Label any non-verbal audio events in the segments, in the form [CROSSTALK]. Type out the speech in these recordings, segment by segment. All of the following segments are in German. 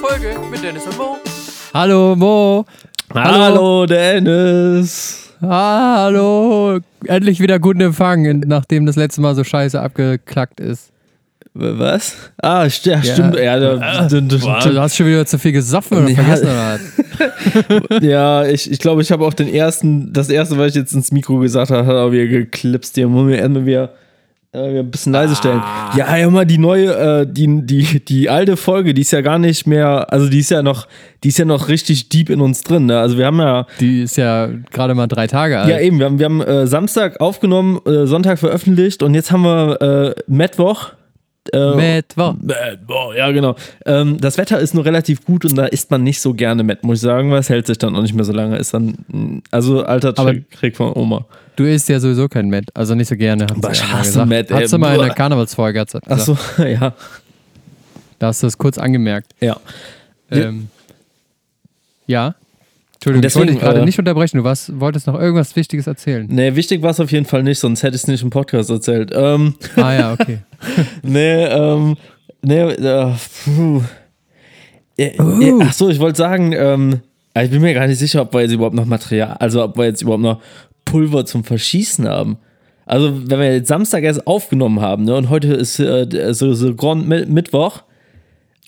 Folge mit Dennis und Mo. Hallo Mo. Hallo, Dennis. Hallo. Endlich wieder guten Empfang, nachdem das letzte Mal so scheiße abgeklackt ist. Was? Ah, st ja, stimmt. Ja, da, d- d- Du hast schon wieder zu viel gesoffen oder Ja. vergessen oder was? [LAUGHS] ja ich, ich glaube, ich habe auch den ersten, das erste, was ich jetzt ins Mikro gesagt habe, hat auch wieder geklipst. Hier muss mir erstmal wieder, ein bisschen leise stellen. Ja, ja, mal die neue, äh, die, die, die alte Folge, die ist ja gar nicht mehr, also die ist ja noch, die ist ja noch richtig deep in uns drin. Ne? Also wir haben ja, Die ist ja gerade mal drei Tage alt. ja eben, wir haben, wir haben äh, Samstag aufgenommen, äh, Sonntag veröffentlicht und jetzt haben wir äh, Mittwoch. Äh, Mittwoch. Met, boah, ja, genau. Ähm, das Wetter ist nur relativ gut und da isst man nicht so gerne Met, muss ich sagen, weil es hält sich dann auch nicht mehr so lange. Ist dann, mh, also alter Aber- Trick, Trick von Oma. Du isst ja sowieso kein Met, also nicht so gerne. Sie ich hasse. Met, ey. Hast du mal in der. Karnevalsfolge Ach gesagt. so, [LAUGHS] ja. Da hast du es kurz angemerkt. Ja. Ähm, ja. Entschuldigung, Deswegen, ich wollte dich gerade äh, nicht unterbrechen. Du warst, wolltest noch irgendwas Wichtiges erzählen. Nee, wichtig war es auf jeden Fall nicht, sonst hätte ich es nicht im Podcast erzählt. Ähm, Ah ja, okay. [LAUGHS] nee, ähm, nee, äh, puh. Äh, Uh. äh, Ach so, ich wollte sagen, ähm, ich bin mir gar nicht sicher, ob wir jetzt überhaupt noch Material, also ob wir jetzt überhaupt noch Pulver zum Verschießen haben. Also, wenn wir jetzt Samstag erst aufgenommen haben, ne, und heute ist äh, so, so Grand Mi- Mittwoch,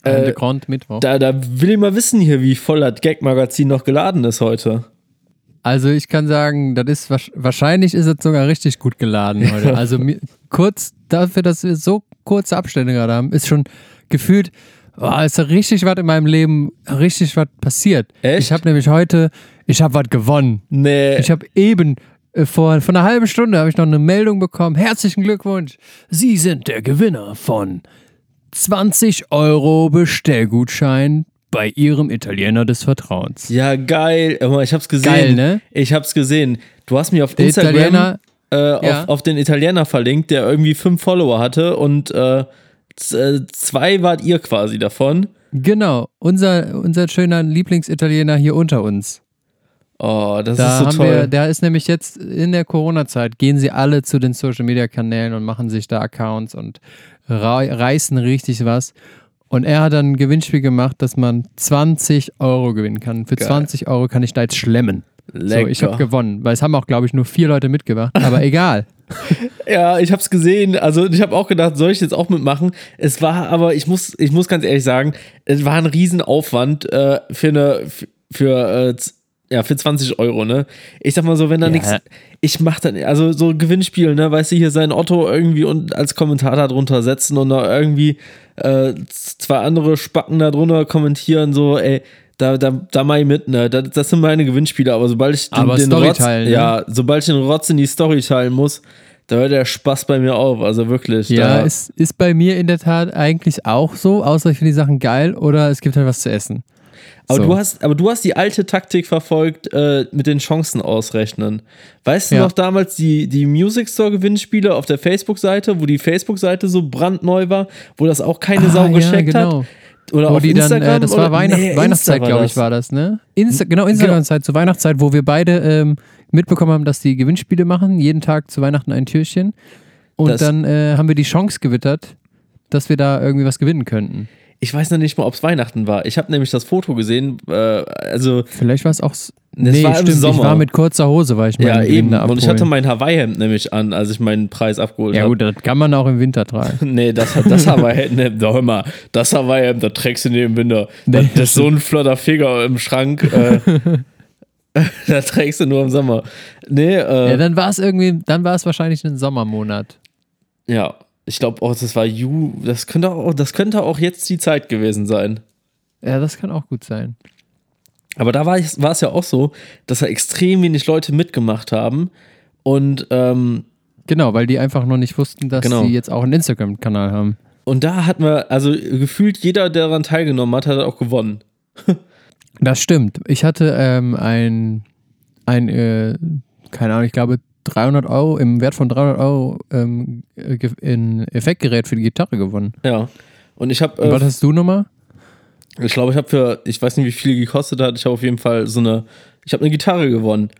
Äh, Grand Mittwoch. da, da will ich mal wissen hier, wie voll das Gag-Magazin noch geladen ist heute. Also ich kann sagen, das ist wahrsch- wahrscheinlich ist es sogar richtig gut geladen heute. Also kurz dafür, dass wir so kurze Abstände gerade haben, ist schon gefühlt, oh, ist da richtig was in meinem Leben, richtig was passiert. Echt? Ich habe nämlich heute, ich habe was gewonnen. Nee, Ich habe eben vor, vor einer halben Stunde habe ich noch eine Meldung bekommen. Herzlichen Glückwunsch. Sie sind der Gewinner von 20 Euro Bestellgutschein bei Ihrem Italiener des Vertrauens. ja, geil. Ich hab's gesehen. Geil, ne? Ich hab's gesehen. Du hast mir auf Der Instagram äh, auf, Ja. auf den Italiener verlinkt, der irgendwie fünf Follower hatte und äh, äh, zwei wart ihr quasi davon. Genau, unser, unser schöner Lieblingsitaliener hier unter uns. Oh, das Da ist so haben toll. wir, der ist nämlich jetzt in der Corona-Zeit, gehen sie alle zu den Social Media Kanälen und machen sich da Accounts und rei- reißen richtig was. Und er hat dann ein Gewinnspiel gemacht, dass man 20 Euro gewinnen kann. Für Geil. 20 Euro kann ich da jetzt schlemmen. Lecker. So, ich habe gewonnen, weil es haben auch, glaube ich, nur vier Leute mitgemacht. Aber [LAUGHS] egal. Ja, ich hab's gesehen. Also ich habe auch gedacht, soll ich jetzt auch mitmachen? Es war aber, ich muss, ich muss ganz ehrlich sagen, es war ein Riesenaufwand äh, für eine, für, äh, ja, für 20 Euro, ne? Ich sag mal so, wenn da Ja. nichts, ich mach dann, also so Gewinnspiel, ne? Weißt du, hier sein Otto irgendwie und als Kommentator drunter setzen und da irgendwie äh, zwei andere Spacken da drunter kommentieren, so, ey, da, da, da mach ich mit, ne? Das, das sind meine Gewinnspiele, aber sobald ich den, Aber den Rotz, teilen, ne? ja, sobald ich den Rotz in die Story teilen muss, da hört der Spaß bei mir auf, also wirklich. Ja, es ist bei mir in der Tat eigentlich auch so, außer ich finde die Sachen geil oder es gibt halt was zu essen. Aber, so. du hast, aber du hast die alte Taktik verfolgt äh, mit den Chancen ausrechnen. Weißt du Ja. noch damals die, die Music Store Gewinnspiele auf der Facebook-Seite, wo die Facebook-Seite so brandneu war, wo das auch keine Sau Ah, ja, gescheckt genau. hat? Oder Wo auf die dann, Instagram? äh, das war? Weihnacht, Nee, Weihnachtszeit, glaube ich, war das, ne? Insta genau, Instagram-Zeit zur Weihnachtszeit, wo wir beide ähm, mitbekommen haben, dass die Gewinnspiele machen, jeden Tag zu Weihnachten ein Türchen. Und Das- dann äh, haben wir die Chance gewittert, dass wir da irgendwie was gewinnen könnten. Ich weiß noch nicht mal, ob es Weihnachten war. Ich habe nämlich das Foto gesehen, äh, also Vielleicht war es auch. Nee, war im stimmt, Sommer. ich war mit kurzer Hose, weil ich meinen ja eben. da Und ich hatte abholen. mein Hawaii-Hemd nämlich an, als ich meinen Preis abgeholt Ja habe. gut, das kann man auch im Winter tragen. [LAUGHS] Nee, das, das Hawaii-Hemd, doch hör mal, das Hawaii-Hemd, das trägst du nicht im Winter. Das, das ist so ein flotter Finger im Schrank. Äh, [LAUGHS] [LAUGHS] das trägst du nur im Sommer. Nee, äh, Ja, dann war es irgendwie, dann war es wahrscheinlich ein Sommermonat. ja, ich glaube auch, das war Ju, das könnte auch, das könnte auch jetzt die Zeit gewesen sein. Ja, das kann auch gut sein. Aber da war es war es ja auch so, dass da extrem wenig Leute mitgemacht haben und ähm, Genau, weil die einfach noch nicht wussten, dass Genau. sie jetzt auch einen Instagram-Kanal haben. und da hatten wir, also gefühlt jeder, der daran teilgenommen hat, hat auch gewonnen. Das stimmt. Ich hatte ähm, ein, ein äh, keine Ahnung, ich glaube 300 Euro, im Wert von 300 Euro ähm, äh, ge- in Effektgerät für die Gitarre gewonnen. Ja. Und ich habe Und was äh, hast du nochmal? Ich glaube, ich habe für, ich weiß nicht, wie viel gekostet hat, ich habe auf jeden Fall so eine, ich habe eine Gitarre gewonnen.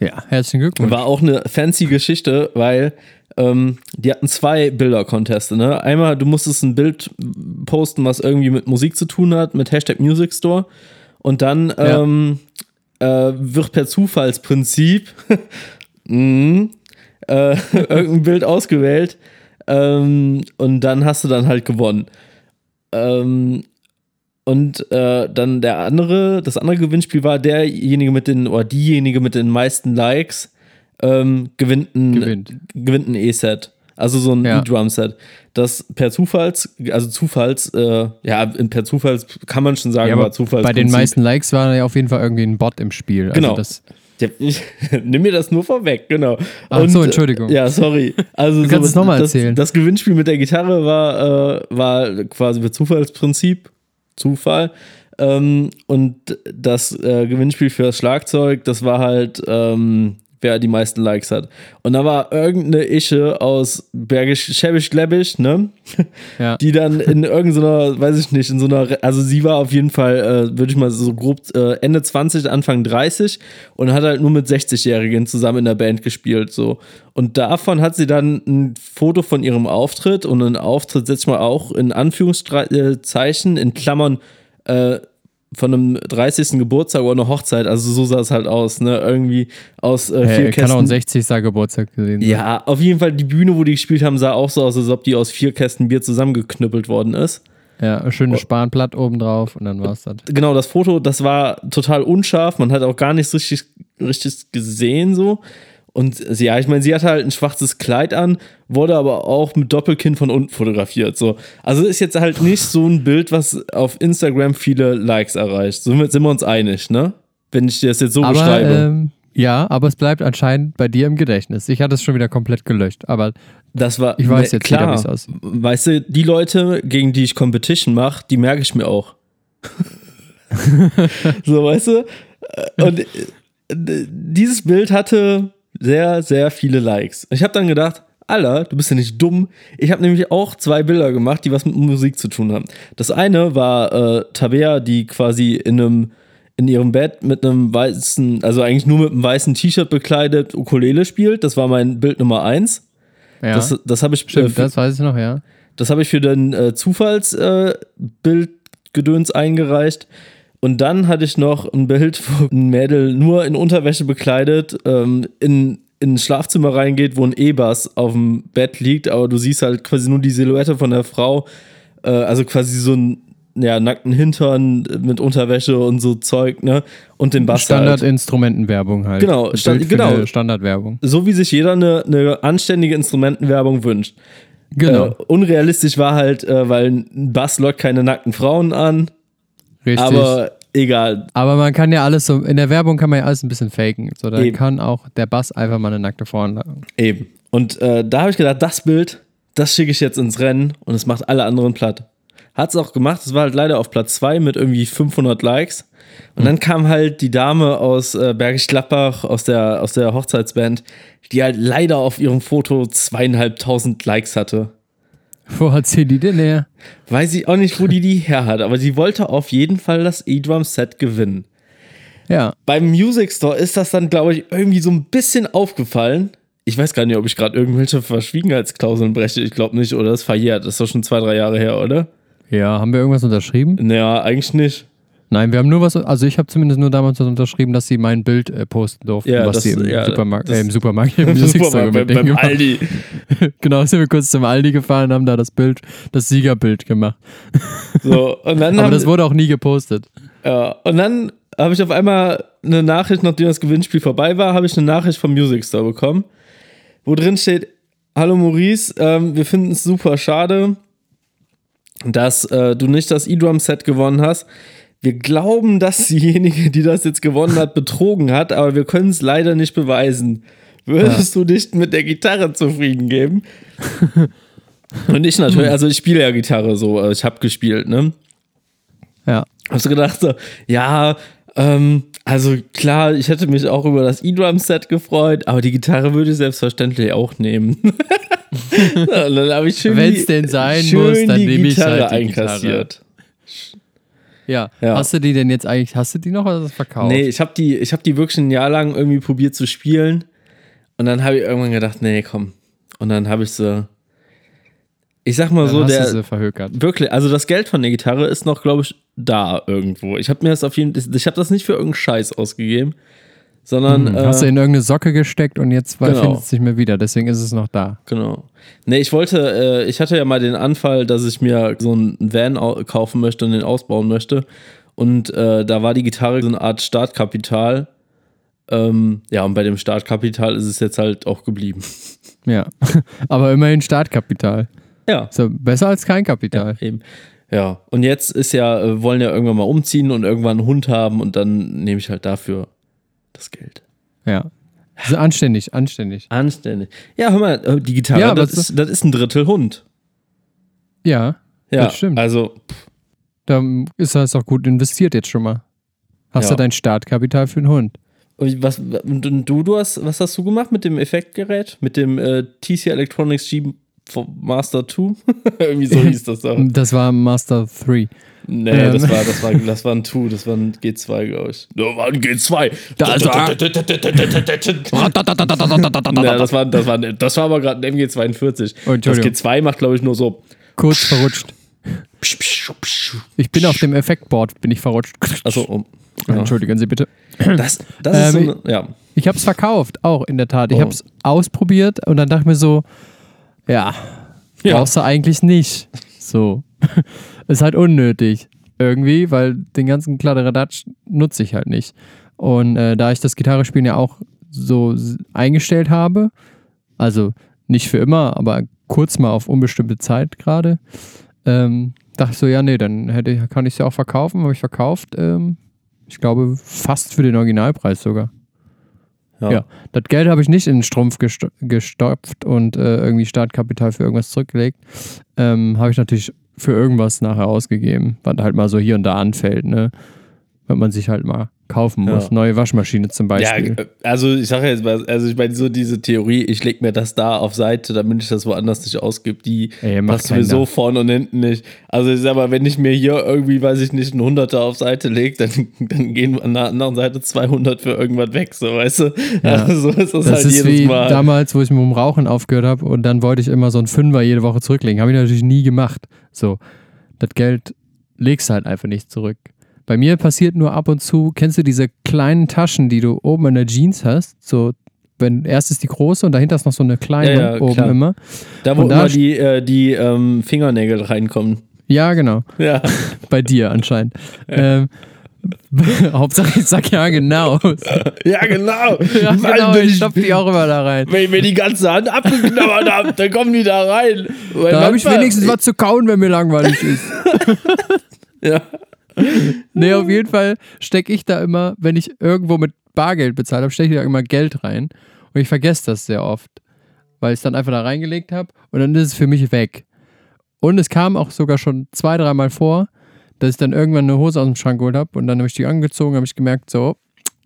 Ja, herzlichen Glückwunsch. War auch eine fancy Geschichte, weil ähm, die hatten zwei Bilder-Conteste. Ne? Einmal, du musstest ein Bild posten, was irgendwie mit Musik zu tun hat, mit Hashtag Music Store. Und dann Ja. ähm, äh, wird per Zufallsprinzip [LAUGHS] mhm, äh, [LAUGHS] irgendein Bild ausgewählt. Ähm, und dann hast du dann halt gewonnen. Ähm, und äh, dann der andere, das andere Gewinnspiel war derjenige mit den, oder diejenige mit den meisten Likes ähm, gewinnt ein Gewinnt. gewinnt ein E-Set. Also so ein Ja. E-Drum-Set. Das per Zufalls, also Zufalls, äh, ja, per Zufalls kann man schon sagen, Ja, aber Zufalls. bei den meisten Likes war ja auf jeden Fall irgendwie ein Bot im Spiel. Also Genau. das, Ja, ich, [LAUGHS] nimm mir das nur vorweg, genau. Ach so, Entschuldigung. äh, Ja, sorry. Also Du kannst es noch mal das, erzählen. Das Gewinnspiel mit der Gitarre war, äh, war quasi per Zufallsprinzip, Zufall. Ähm, und das äh, Gewinnspiel für das Schlagzeug, das war halt, ähm, wer die meisten Likes hat. Und da war irgendeine Ische aus Bergisch, Schäbisch, Gläbisch, ne? [LAUGHS] ja. die dann in irgendeiner, weiß ich nicht, in so einer, also sie war auf jeden Fall, äh, würde ich mal so grob äh, Ende 20, Anfang 30 und hat halt nur mit 60-Jährigen zusammen in der Band gespielt, so. Und davon hat sie dann ein Foto von ihrem Auftritt und einen Auftritt setze ich mal auch in Anführungszeichen, in Klammern, äh, von einem 30. Geburtstag oder einer Hochzeit, also so sah es halt aus, ne, irgendwie aus äh, vier Äh, kann auch Kästen. ein 60. Geburtstag gesehen sein. Ja, auf jeden Fall, die Bühne, wo die gespielt haben, sah auch so aus, als ob die aus vier Kästen Bier zusammengeknüppelt worden ist. Ja, ein Oh. schönes Spanblatt oben drauf und dann war's das. Genau, das Foto, das war total unscharf, man hat auch gar nichts richtig, richtig gesehen so. Und sie- ja, ich meine, sie hatte halt ein schwarzes Kleid an, wurde aber auch mit Doppelkinn von unten fotografiert. So. Also ist jetzt halt nicht so ein Bild, was auf Instagram viele Likes erreicht. Somit sind wir uns einig, ne? Wenn ich dir das jetzt so Aber, beschreibe. ähm, ja, aber es bleibt anscheinend bei dir im Gedächtnis. Ich hatte es schon wieder komplett gelöscht, aber Das war Ich weiß ne, jetzt klar. wie's aussieht. Weißt du, die Leute, gegen die ich Competition mache, die merke ich mir auch. [LAUGHS] so, weißt du? Und äh, dieses Bild hatte sehr, sehr viele Likes. Ich habe dann gedacht, Alter, du bist ja nicht dumm. Ich habe nämlich auch zwei Bilder gemacht, die was mit Musik zu tun haben. Das eine war äh, Tabea, die quasi in einem in ihrem Bett mit einem weißen, also eigentlich nur mit einem weißen T-Shirt bekleidet Ukulele spielt. Das war mein Bild Nummer eins. ja. Das, das habe ich, äh, stimmt, für, das weiß ich noch, ja. das habe ich für den äh, Zufallsbildgedöns äh, eingereicht. Und dann hatte ich noch ein Bild, wo ein Mädel nur in Unterwäsche bekleidet ähm, in, in ein Schlafzimmer reingeht, wo ein E-Bass auf dem Bett liegt, aber du siehst halt quasi nur die Silhouette von der Frau. Äh, also quasi so ein ja, nackten Hintern mit Unterwäsche und so Zeug, ne? Und den Bass halt. Standardinstrumentenwerbung halt. Genau, Stand- genau. Standardwerbung. So wie sich jeder eine, eine anständige Instrumentenwerbung wünscht. Genau, Äh, unrealistisch war halt, äh, weil ein Bass lockt keine nackten Frauen an, richtig. aber egal. Aber man kann ja alles so, in der Werbung kann man ja alles ein bisschen faken. So, da Eben. kann auch der Bass einfach mal eine nackte Frau anlagen. Eben. Und äh, da habe ich gedacht, das Bild, das schicke ich jetzt ins Rennen und es macht alle anderen platt. Hat es auch gemacht, es war halt leider auf Platz 2 mit irgendwie 500 Likes. Und dann kam halt die Dame aus äh, Bergisch Gladbach, aus der, aus der Hochzeitsband, die halt leider auf ihrem Foto zweieinhalbtausend Likes hatte. Wo hat sie die denn her? Weiß ich auch nicht, wo die die her hat, aber sie wollte auf jeden Fall das E-Drum-Set gewinnen. Ja, Beim Music Store ist das dann, glaube ich, irgendwie so ein bisschen aufgefallen. Ich weiß gar nicht, ob ich gerade irgendwelche Verschwiegenheitsklauseln breche. Ich glaube nicht, oder? Das ist verjährt. Das ist doch schon zwei, drei Jahre her, oder? ja, haben wir irgendwas unterschrieben? Naja, eigentlich nicht. Nein, wir haben nur was, also ich habe zumindest nur damals was unterschrieben, dass sie mein Bild äh, posten durften, Ja, was das- sie im, ja, Supermarkt, äh, im Supermarkt, [LAUGHS] im Supermarkt, beim, beim. Aldi. [LAUGHS] Genau, sind wir kurz zum Aldi gefahren und haben da das Bild, das Siegerbild gemacht. So, und [LAUGHS] dann, Aber haben, das wurde auch nie gepostet. ja, und dann habe ich auf einmal eine Nachricht, nachdem das Gewinnspiel vorbei war, habe ich eine Nachricht vom Music Store bekommen, wo drin steht: Hallo Maurice, ähm, wir finden es super schade, dass äh, du nicht das E-Drum-Set gewonnen hast. Wir glauben, dass diejenige, die das jetzt gewonnen hat, betrogen hat, aber wir können es leider nicht beweisen. Würdest du dich mit der Gitarre zufrieden geben? [LAUGHS] Und ich natürlich, also ich spiele ja Gitarre so, äh, ich habe gespielt, ne? Ja. Hast du gedacht so, ja, ähm, also klar, ich hätte mich auch über das E-Drum-Set gefreut, aber die Gitarre würde ich selbstverständlich auch nehmen. [LAUGHS] [LAUGHS] und dann habe ich schön Wenn's die, denn sein schön muss, dann die nehme ich Gitarre halt die einkassiert. Ja. Ja. Hast du die denn jetzt eigentlich, hast du die noch oder verkauft? Nee, ich habe die, ich hab die wirklich ein Jahr lang irgendwie probiert zu spielen und dann habe ich irgendwann gedacht, nee, komm. Und dann habe ich so, ich sag mal Dann so, hast du der, sie verhökert. wirklich, also das Geld von der Gitarre ist noch, glaube ich, da irgendwo. Ich habe mir das auf jeden ich habe das nicht für irgendeinen Scheiß ausgegeben, sondern Hm, äh, hast du in irgendeine Socke gesteckt und jetzt Genau. findet es nicht mehr wieder. Deswegen ist es noch da. Genau. Nee, ich wollte, äh, ich hatte ja mal den Anfall, dass ich mir so einen Van au- kaufen möchte und den ausbauen möchte. Und äh, da war die Gitarre so eine Art Startkapital. Ähm, ja, und bei dem Startkapital ist es jetzt halt auch geblieben. [LAUGHS] Ja. [LAUGHS] Aber immerhin Startkapital. Ja. So besser als kein Kapital. Eben. Ja, und jetzt ist ja, äh, wollen ja irgendwann mal umziehen und irgendwann einen Hund haben und dann nehme ich halt dafür das Geld. Ja. Also anständig, anständig. Anständig. Ja, hör mal, äh, die Gitarre, Ja, das, ist, das ist ein Drittel Hund. Ja, Ja, Das stimmt. Also, da ist das auch gut investiert jetzt schon mal. Hast Ja. du dein Startkapital für einen Hund? Und Was, und du, du hast, was hast du gemacht mit dem Effektgerät? Mit dem äh, TC Electronics G Master 2? [LAUGHS] Irgendwie so hieß das da. Das war Master 3. Nee, Ähm. das, war, das, war, das war ein 2, das war ein G2, glaube ich. Das war ein G2. Das war- Ja, das war, das war, das war aber gerade ein MG42. Oh, das Entschuldigung. G2 macht, glaube ich, nur so. Kurz verrutscht. Ich bin auf dem Effektboard, bin ich verrutscht. Also, um, ja. Entschuldigen Sie bitte. Das, das ist Ähm, so eine, ja. Ich habe es verkauft, auch in der Tat. Ich Oh. habe es ausprobiert und dann dachte ich mir so, ja, Ja. brauchst du eigentlich nicht. So. [LAUGHS] ist halt unnötig. Irgendwie, weil den ganzen Kladderadatsch nutze ich halt nicht. Und äh, da ich das Gitarrespielen ja auch so eingestellt habe, also nicht für immer, aber kurz mal auf unbestimmte Zeit gerade, ähm, dachte ich so, ja, nee, dann hätte, kann ich es ja auch verkaufen. Habe ich verkauft, ähm, ich glaube, fast für den Originalpreis sogar. Ja, das Geld habe ich nicht in den Strumpf gesto gestopft und äh, irgendwie Startkapital für irgendwas zurückgelegt. Ähm, habe ich natürlich für irgendwas nachher ausgegeben, was halt mal so hier und da anfällt, ne? Wenn man sich halt mal kaufen muss. Ja. Neue Waschmaschine zum Ja, Beispiel. äh, also ich sage jetzt mal, also ich meine, so diese Theorie, ich lege mir das da auf Seite, damit ich das woanders nicht ausgebe, die Ey, macht passt sowieso keiner. vorne und hinten nicht. Also ich sag mal, wenn ich mir hier irgendwie, weiß ich nicht, einen Hunderter auf Seite lege, dann, dann gehen an der anderen Seite 200 für irgendwas weg, so weißt du? Ja. Also [LAUGHS] so ist das, Das halt ist jedes wie Mal. damals, wo ich mit dem Rauchen aufgehört habe und dann wollte ich immer so einen Fünfer jede Woche zurücklegen. Habe ich natürlich nie gemacht. So, das Geld legst du halt einfach nicht zurück. Bei mir passiert nur ab und zu, kennst du diese kleinen Taschen, die du oben in der Jeans hast? So, wenn erst ist die große und dahinter ist noch so eine kleine Ja, ja, oben klar. immer. da, wo und da immer die, äh, die ähm, Fingernägel reinkommen. Ja, genau. Ja. [LAUGHS] Bei dir anscheinend. Ähm, [LAUGHS] Hauptsache ich sag ja genau. [LAUGHS] ja, genau. ja, Weil genau, ich stopf die auch immer da rein. wenn ich mir die ganze Hand abgeknabbert habe, dann kommen die da rein. Weil Da habe ich wenigstens was zu kauen, wenn mir langweilig ist. Ja. [LAUGHS] Nee, auf jeden Fall stecke ich da immer, wenn ich irgendwo mit Bargeld bezahlt habe, stecke ich da immer Geld rein. Und ich vergesse das sehr oft, weil ich es dann einfach da reingelegt habe und dann ist es für mich weg. Und es kam auch sogar schon zwei, dreimal vor, dass ich dann irgendwann eine Hose aus dem Schrank geholt habe und dann habe ich die angezogen, habe ich gemerkt, so,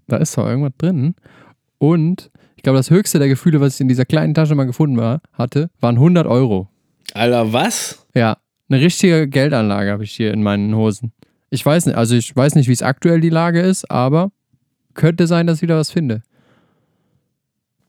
da ist doch irgendwas drin. Und ich glaube, das höchste der Gefühle, was ich in dieser kleinen Tasche mal gefunden war, hatte, waren 100 Euro. Alter, was? Ja, eine richtige Geldanlage habe ich hier in meinen Hosen. Ich weiß nicht, also ich weiß nicht, wie es aktuell die Lage ist, aber könnte sein, dass ich wieder was finde.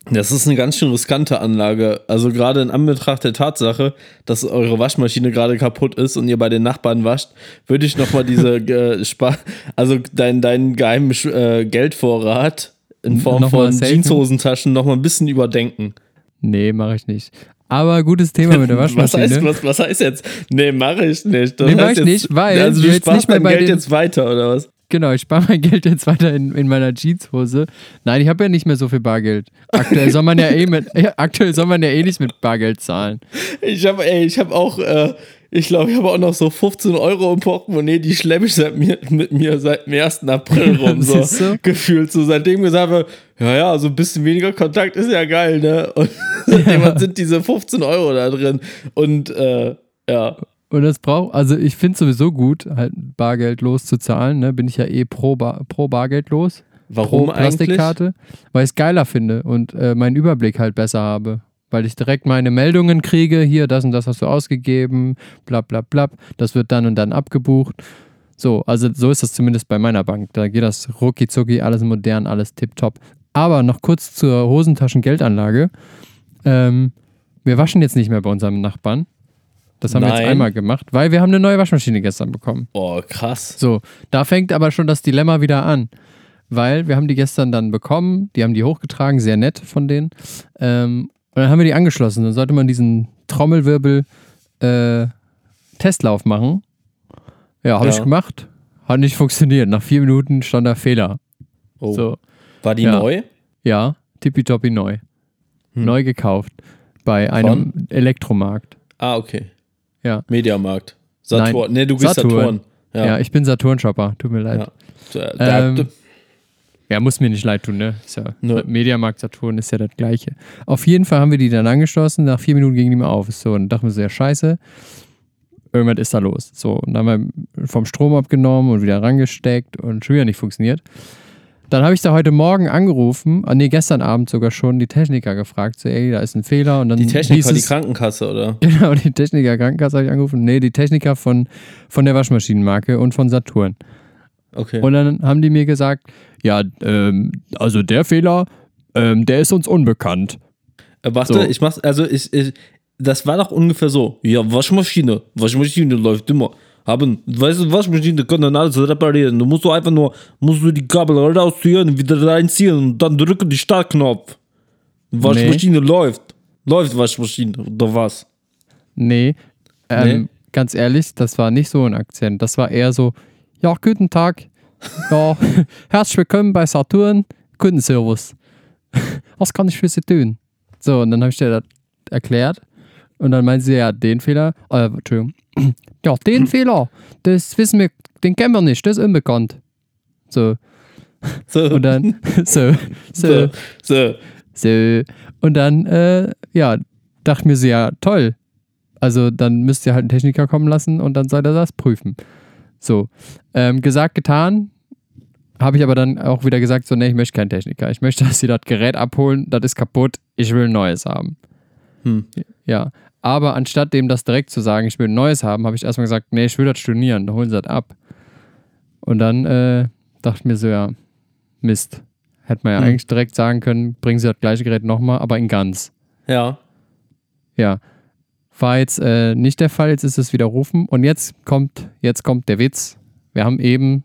Das ist eine ganz schön riskante Anlage. Also gerade in Anbetracht der Tatsache, dass eure Waschmaschine gerade kaputt ist und ihr bei den Nachbarn wascht, würde ich nochmal diese [LAUGHS] äh, Spar also deinen dein geheimen äh, Geldvorrat in Form Noch mal von safen? Jeanshosentaschen nochmal ein bisschen überdenken. Nee, mache ich nicht. Aber gutes Thema mit der [LAUGHS] Was Waschmaschine. heißt, was, was heißt jetzt? Nee, mache ich nicht. Das Nee, mach ich nicht, weil also du jetzt sparst nicht mehr bei Geld den- jetzt weiter, oder was? Genau, ich spare mein [LAUGHS] Geld jetzt weiter in, in meiner Jeanshose. Nein, ich habe ja nicht mehr so viel Bargeld. Aktuell soll man ja eh mit, [LAUGHS] aktuell soll man ja eh nicht mit Bargeld zahlen. Ich habe, ey, ich habe auch, äh, ich glaube, ich habe auch noch so 15 Euro im Portemonnaie, die schleppe ich seit mir, mit mir seit dem 1. April [LAUGHS] rum, so gefühlt. So seitdem gesagt habe, ja, ja, so ein bisschen weniger Kontakt ist ja geil, ne? Und [LAUGHS] seitdem sind diese 15 Euro da drin. Und äh, ja, Und das braucht, also ich finde sowieso gut, halt Bargeld loszuzahlen, ne? Bin ich ja eh pro, Bar, pro Bargeld los. warum pro eigentlich? Plastikkarte, weil ich es geiler finde und äh, meinen Überblick halt besser habe. Weil ich direkt meine Meldungen kriege, hier, das und das hast du ausgegeben, bla bla bla, das wird dann und dann abgebucht. So, also so ist das zumindest bei meiner Bank. Da geht das rucki zucki, alles modern, alles tipptopp. Aber noch kurz zur Hosentaschen-Geldanlage. Ähm, wir waschen jetzt nicht mehr bei unserem Nachbarn. Das haben wir Nein. jetzt einmal gemacht, weil wir haben eine neue Waschmaschine gestern bekommen. Boah, krass. So, da fängt aber schon das Dilemma wieder an. Weil wir haben die gestern dann bekommen, die haben die hochgetragen, sehr nett von denen. Ähm, und dann haben wir die angeschlossen. Dann sollte man diesen Trommelwirbel äh, Testlauf machen. Ja, habe Ja. ich gemacht. Hat nicht funktioniert. Nach vier Minuten stand da Fehler. Oh. So, War die Ja. neu? ja, tippitoppi neu. Neu gekauft. Bei einem Elektromarkt. Ah, okay. Ja. Mediamarkt. Saturn. Nein. Nee, du bist Saturn. Saturn. Ja. Ja, ich bin Saturn-Shopper. Tut mir leid. Ja. Da- Ähm, Ja, muss mir nicht leid tun, ne? Ist ja, Nö. Mediamarkt Saturn ist ja das Gleiche. Auf jeden Fall haben wir die dann angeschlossen. Nach vier Minuten ging die mal auf. So, und dachten wir so, ja, scheiße. Irgendwas ist da los. So, und dann haben wir vom Strom abgenommen und wieder rangesteckt und schon wieder nicht funktioniert. Dann habe ich da heute Morgen angerufen, ah, nee, gestern Abend sogar schon, die Techniker gefragt, so, ey, da ist ein Fehler. Und dann die Techniker, die Krankenkasse, oder? [LAUGHS] Genau, die Techniker Krankenkasse habe ich angerufen. Nee, die Techniker von, von der Waschmaschinenmarke und von Saturn. Okay. Und dann haben die mir gesagt, ja, ähm, also der Fehler, ähm, der ist uns unbekannt. Äh, warte, So. ich mach's, also ich, ich, das war doch ungefähr so. Ja, Waschmaschine, Waschmaschine läuft immer. Haben, weißt du, Waschmaschine kann dann alles reparieren. Du musst du einfach nur, musst du die Kabel rausziehen wieder reinziehen und dann drücken die Startknopf. Waschmaschine läuft. Läuft Waschmaschine, oder was? Nee, ähm, Nee? ganz ehrlich, das war nicht so ein Akzent. Das war eher so, ja, guten Tag. Ja, [LAUGHS] herzlich willkommen bei Saturn, Kundenservice. [LAUGHS] Was kann ich für Sie tun? So, und dann habe ich dir das erklärt. Und dann meinte sie, ja, den Fehler, äh, Entschuldigung, [CLEARS THROAT] ja, den [CLEARS THROAT] Fehler, das wissen wir, den kennen wir nicht, das ist unbekannt. So, [LAUGHS] So, und dann, so, so, so, so. so. Und dann, äh, ja, dachte mir so, ja, toll. Also dann müsst ihr halt einen Techniker kommen lassen und dann soll er das prüfen. So. Ähm, gesagt, getan. Habe ich aber dann auch wieder gesagt, so, nee, ich möchte keinen Techniker. Ich möchte, [LAUGHS] dass sie das Gerät abholen, das ist kaputt, ich will ein neues haben. Hm. Ja. Aber anstatt dem das direkt zu sagen, ich will ein neues haben, habe ich erstmal gesagt, nee, ich will das stornieren, dann holen sie das ab. Und dann äh, dachte ich mir so, ja, Mist. Hätte man ja Hm. eigentlich direkt sagen können, bringen sie das gleiche Gerät nochmal, aber in ganz. Ja. Ja. War jetzt äh, nicht der Fall, jetzt ist es widerrufen. Und jetzt kommt, jetzt kommt der Witz. Wir haben eben,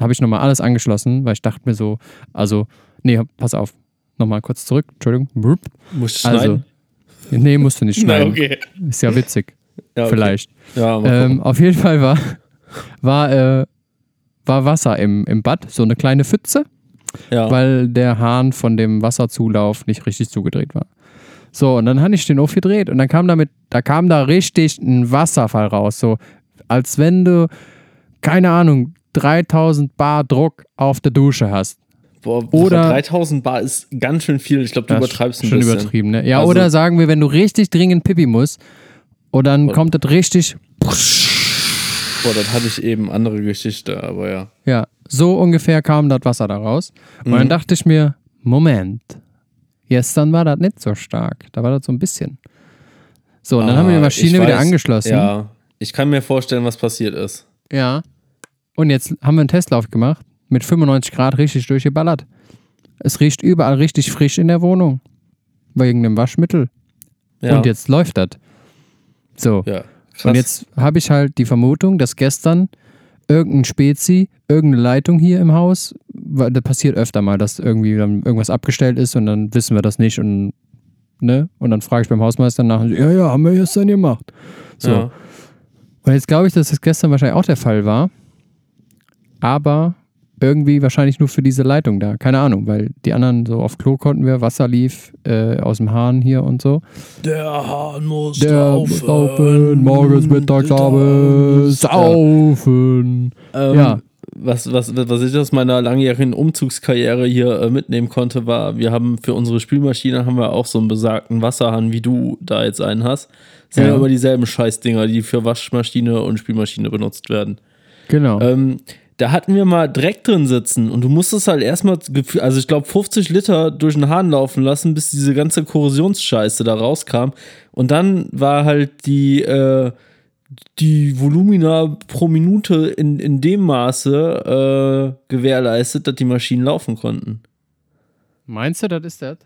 habe ich nochmal alles angeschlossen, weil ich dachte mir so, also, nee, pass auf. Nochmal kurz zurück, Entschuldigung. Musst du Also, schneiden? nee, musst du nicht Na, [LAUGHS] schneiden. okay. Ist ja witzig, Ja, okay. vielleicht. Ja, Ähm, auf jeden Fall war, war, äh, war Wasser im, im Bad, so eine kleine Pfütze, ja. weil der Hahn von dem Wasserzulauf nicht richtig zugedreht war. So, und dann habe ich den aufgedreht und dann kam damit, da kam da richtig ein Wasserfall raus, so als wenn du, keine Ahnung, 3000 Bar Druck auf der Dusche hast. Boah, oder- 3000 Bar ist ganz schön viel. Ich glaube, du übertreibst ein schon bisschen. übertrieben, ne? Ja, Also- oder sagen wir, wenn du richtig dringend Pipi musst und dann kommt das richtig, Boah, das hatte ich eben andere Geschichte, aber ja. ja, so ungefähr kam das Wasser da raus. Und Mhm. dann dachte ich mir, Moment, gestern war das nicht so stark, da war das so ein bisschen. So, und dann haben wir die Ah, Maschine wieder angeschlossen. Ja, ich kann mir vorstellen, was passiert ist. Ja. Und jetzt haben wir einen Testlauf gemacht, mit 95 Grad richtig durchgeballert. Es riecht überall richtig frisch in der Wohnung. Wegen dem Waschmittel. Ja, Und jetzt läuft das. So. ja. Und jetzt habe ich halt die Vermutung, dass gestern irgendein Spezi, irgendeine Leitung hier im Haus, das passiert öfter mal, dass irgendwie dann irgendwas abgestellt ist und dann wissen wir das nicht und ne? Und dann frage ich beim Hausmeister nach, ja, ja, haben wir gestern gemacht. So. Ja. Und jetzt glaube ich, dass das gestern wahrscheinlich auch der Fall war. Aber irgendwie wahrscheinlich nur für diese Leitung da. Keine Ahnung, weil die anderen so auf Klo konnten wir, Wasser lief äh, aus dem Hahn hier und so. Der Hahn muss Der muss laufen, morgens, mittags, abends, saufen. Ähm, Ja. Was, was, was ich aus meiner langjährigen Umzugskarriere hier äh, mitnehmen konnte, war, wir haben für unsere Spülmaschine haben wir auch so einen besagten Wasserhahn, wie du da jetzt einen hast. Das sind Ja. immer dieselben Scheißdinger, die für Waschmaschine und Spülmaschine benutzt werden. Genau. Ähm, da hatten wir mal Dreck drin sitzen und du musstest halt erstmal, also ich glaube 50 Liter durch den Hahn laufen lassen, bis diese ganze Korrosionsscheiße da rauskam. Und dann war halt die, äh, die Volumina pro Minute in, in dem Maße äh, gewährleistet, dass die Maschinen laufen konnten. Meinst du, das ist das?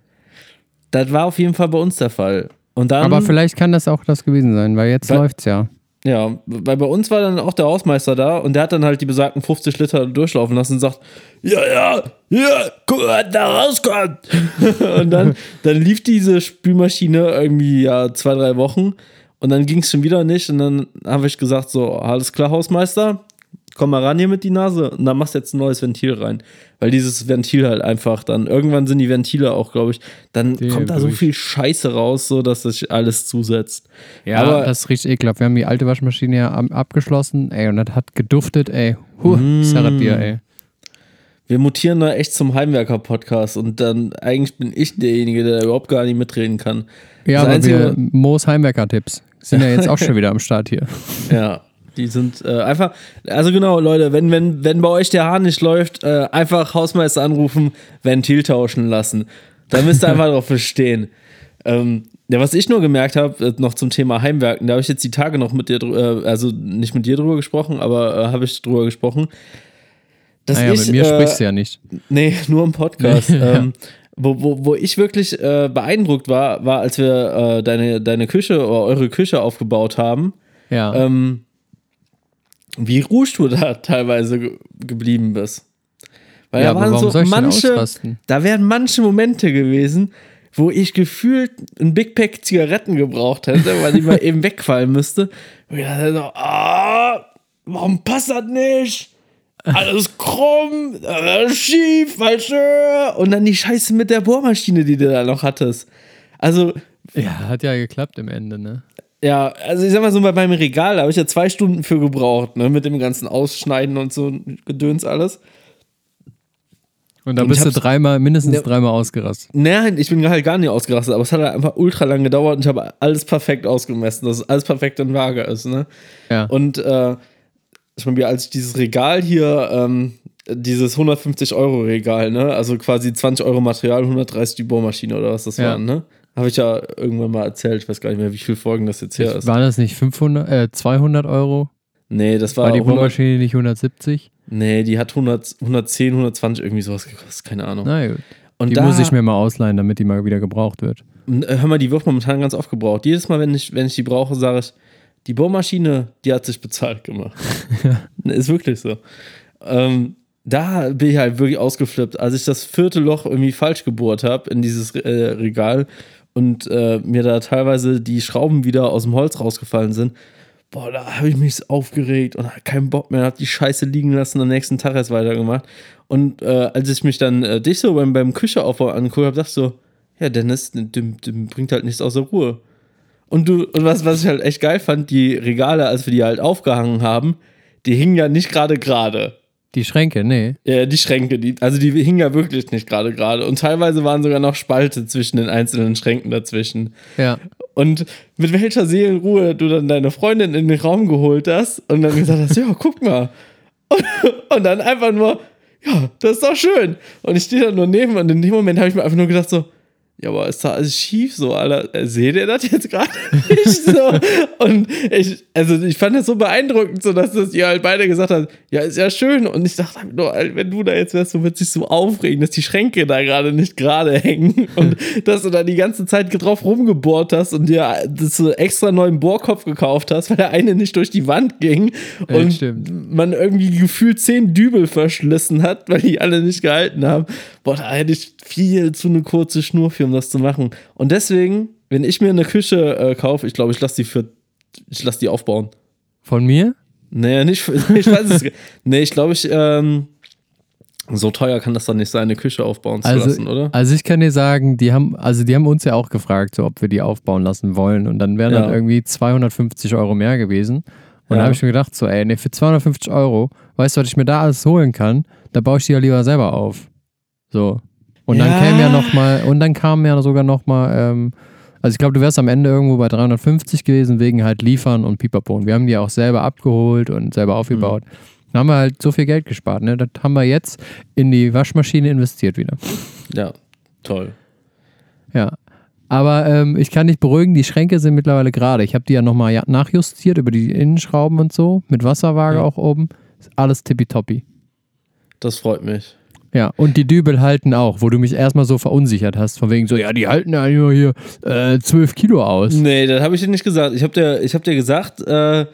Das war auf jeden Fall bei uns der Fall. Und dann, Aber vielleicht kann das auch das gewesen sein, weil jetzt Weil- läuft's ja. ja, weil bei uns war dann auch der Hausmeister da und der hat dann halt die besagten 50 Liter durchlaufen lassen und sagt, ja, ja, ja, guck mal, was da rauskommt. [LAUGHS] und dann, dann lief diese Spülmaschine irgendwie ja zwei, drei Wochen und dann ging es schon wieder nicht und dann habe ich gesagt, so, alles klar, Hausmeister, komm mal ran hier mit die Nase und dann machst du jetzt ein neues Ventil rein. Weil dieses Ventil halt einfach dann, irgendwann sind die Ventile auch, glaube ich, dann Die kommt da so viel Scheiße raus, so dass sich alles zusetzt. Ja, Aber- das ist richtig ekelhaft. Wir haben die alte Waschmaschine ja abgeschlossen, ey, und das hat geduftet, ey. Huh, Mm. dir, ey. Wir mutieren da echt zum Heimwerker-Podcast und dann eigentlich bin ich derjenige, der überhaupt gar nicht mitreden kann. Ja, Das aber Einzige- wir, Moos Heimwerker-Tipps sind ja jetzt auch schon [LAUGHS] wieder am Start hier. Ja, die sind äh, einfach, also genau, Leute, wenn, wenn, wenn bei euch der Hahn nicht läuft, äh, einfach Hausmeister anrufen, Ventil tauschen lassen. Da müsst ihr einfach [LAUGHS] drauf bestehen. Ähm, ja, was ich nur gemerkt habe, äh, noch zum Thema Heimwerken, da habe ich jetzt die Tage noch mit dir, äh, also nicht mit dir drüber gesprochen, aber äh, habe ich drüber gesprochen. Dass Naja, ich, mit mir sprichst du ja nicht. Nee, nur im Podcast. [LAUGHS] Ähm, wo, wo, wo ich wirklich äh, beeindruckt war, war, als wir äh, deine, deine Küche oder eure Küche aufgebaut haben, Ja. ähm, wie ruhig du da [LAUGHS] teilweise ge geblieben bist. Weil ja, da waren warum so manche, da wären manche Momente gewesen, wo ich gefühlt ein Big Pack Zigaretten gebraucht hätte, weil die mal [LAUGHS] eben wegfallen müsste. Und ich dachte so, ah, warum passt das nicht? Alles krumm, schief, falsch. Und dann die Scheiße mit der Bohrmaschine, die du da noch hattest. Also, Ja, hat ja geklappt im Ende, ne? ja, also ich sag mal so, bei meinem Regal habe ich ja zwei Stunden für gebraucht, ne, mit dem ganzen Ausschneiden und so Gedöns alles. Und da bist du dreimal, mindestens Ja. dreimal ausgerastet. Nein, ich bin halt gar nicht ausgerastet, aber es hat halt einfach ultra lang gedauert und ich habe alles perfekt ausgemessen, dass es alles perfekt in Waage ist, ne? Ja. Und äh, ich meine, als ich dieses Regal hier, ähm, dieses 150-Euro-Regal, ne? Also quasi 20 Euro Material, 130 die Bohrmaschine oder was das Ja. waren, ne? Habe ich ja irgendwann mal erzählt, ich weiß gar nicht mehr, wie viele Folgen das jetzt her ist. Waren das nicht 500, äh, 200 Euro? Nee, das war, War die 100, Bohrmaschine nicht 170? Nee, die hat 100, 110, 120 irgendwie sowas gekostet, keine Ahnung. Na gut. Und Die da, muss ich mir mal ausleihen, damit die mal wieder gebraucht wird. äh, hör mal, die wird momentan ganz oft gebraucht. Jedes Mal, wenn ich, wenn ich die brauche, sage ich, die Bohrmaschine, die hat sich bezahlt gemacht. Ne, [LAUGHS] Ist wirklich so. Ähm, da bin ich halt wirklich ausgeflippt, als ich das vierte Loch irgendwie falsch gebohrt habe in dieses äh, Regal und äh, mir da teilweise die Schrauben wieder aus dem Holz rausgefallen sind. Boah, da habe ich mich aufgeregt und hatte keinen Bock mehr, hab die Scheiße liegen lassen, am nächsten Tag erst weitergemacht. Und äh, als ich mich dann äh, dich so beim, beim Kücheaufbau angeguckt habe, dachte ich so, ja, Dennis, dem, dem bringt halt nichts außer Ruhe. Und du, und was, was ich halt echt geil fand, die Regale, als wir die halt aufgehangen haben, die hingen ja nicht gerade gerade. Die Schränke, nee. Ja, die Schränke, die, also die hingen ja wirklich nicht gerade gerade. Und teilweise waren sogar noch Spalte zwischen den einzelnen Schränken dazwischen. Ja. Und mit welcher Seelenruhe du dann deine Freundin in den Raum geholt hast und dann gesagt hast, [LAUGHS] ja, guck mal. Und, [LAUGHS] und dann einfach nur, ja, das ist doch schön. Und ich stehe da nur neben und in dem Moment habe ich mir einfach nur gedacht so, ja, aber ist da alles schief so, Alter. Äh, Seht ihr das jetzt gerade [LAUGHS] nicht so? Und ich, also ich fand das so beeindruckend, so dass das ihr halt beide gesagt habt, ja, ist ja schön. Und ich dachte halt nur, wenn du da jetzt wärst, du würdest dich so aufregen, dass die Schränke da gerade nicht gerade hängen [LAUGHS] und dass du da die ganze Zeit drauf rumgebohrt hast und dir das so extra neuen Bohrkopf gekauft hast, weil der eine nicht durch die Wand ging Ja, und stimmt. man irgendwie gefühlt zehn Dübel verschlissen hat, weil die alle nicht gehalten haben. Boah, da hätte ich viel zu eine kurze Schnur für, um das zu machen. Und deswegen, wenn ich mir eine Küche äh, kaufe, ich glaube, ich lasse die für, ich lasse die aufbauen. Von mir? Naja, nicht für, [LAUGHS] ich weiß es. nee, ich glaube, ich, ähm, so teuer kann das doch nicht sein, eine Küche aufbauen zu Also, lassen, oder? also ich kann dir sagen, die haben, also die haben uns ja auch gefragt, so, ob wir die aufbauen lassen wollen. Und dann wären Ja. dann irgendwie 250 Euro mehr gewesen. Und Ja. da habe ich mir gedacht, so, ey, nee, für 250 Euro, weißt du, was ich mir da alles holen kann? Da baue ich die ja lieber selber auf. So. Und dann Ja. käme ja nochmal, und dann kam ja sogar nochmal, ähm, also ich glaube, du wärst am Ende irgendwo bei 350 gewesen, wegen halt Liefern und Pipapo. Und wir haben die auch selber abgeholt und selber aufgebaut. Dann haben wir halt so viel Geld gespart, ne? Das haben wir jetzt in die Waschmaschine investiert wieder. Ja, toll. Ja. Aber ähm, ich kann dich beruhigen, die Schränke sind mittlerweile gerade. Ich habe die ja nochmal ja- nachjustiert über die Innenschrauben und so, mit Wasserwaage Ja. auch oben. Ist alles tippitoppi. Das freut mich. Ja, und die Dübel halten auch, wo du mich erstmal so verunsichert hast, von wegen so, ja, die halten ja nur hier äh, 12 Kilo aus. Nee, das habe ich dir nicht gesagt. Ich habe dir, hab dir gesagt, äh,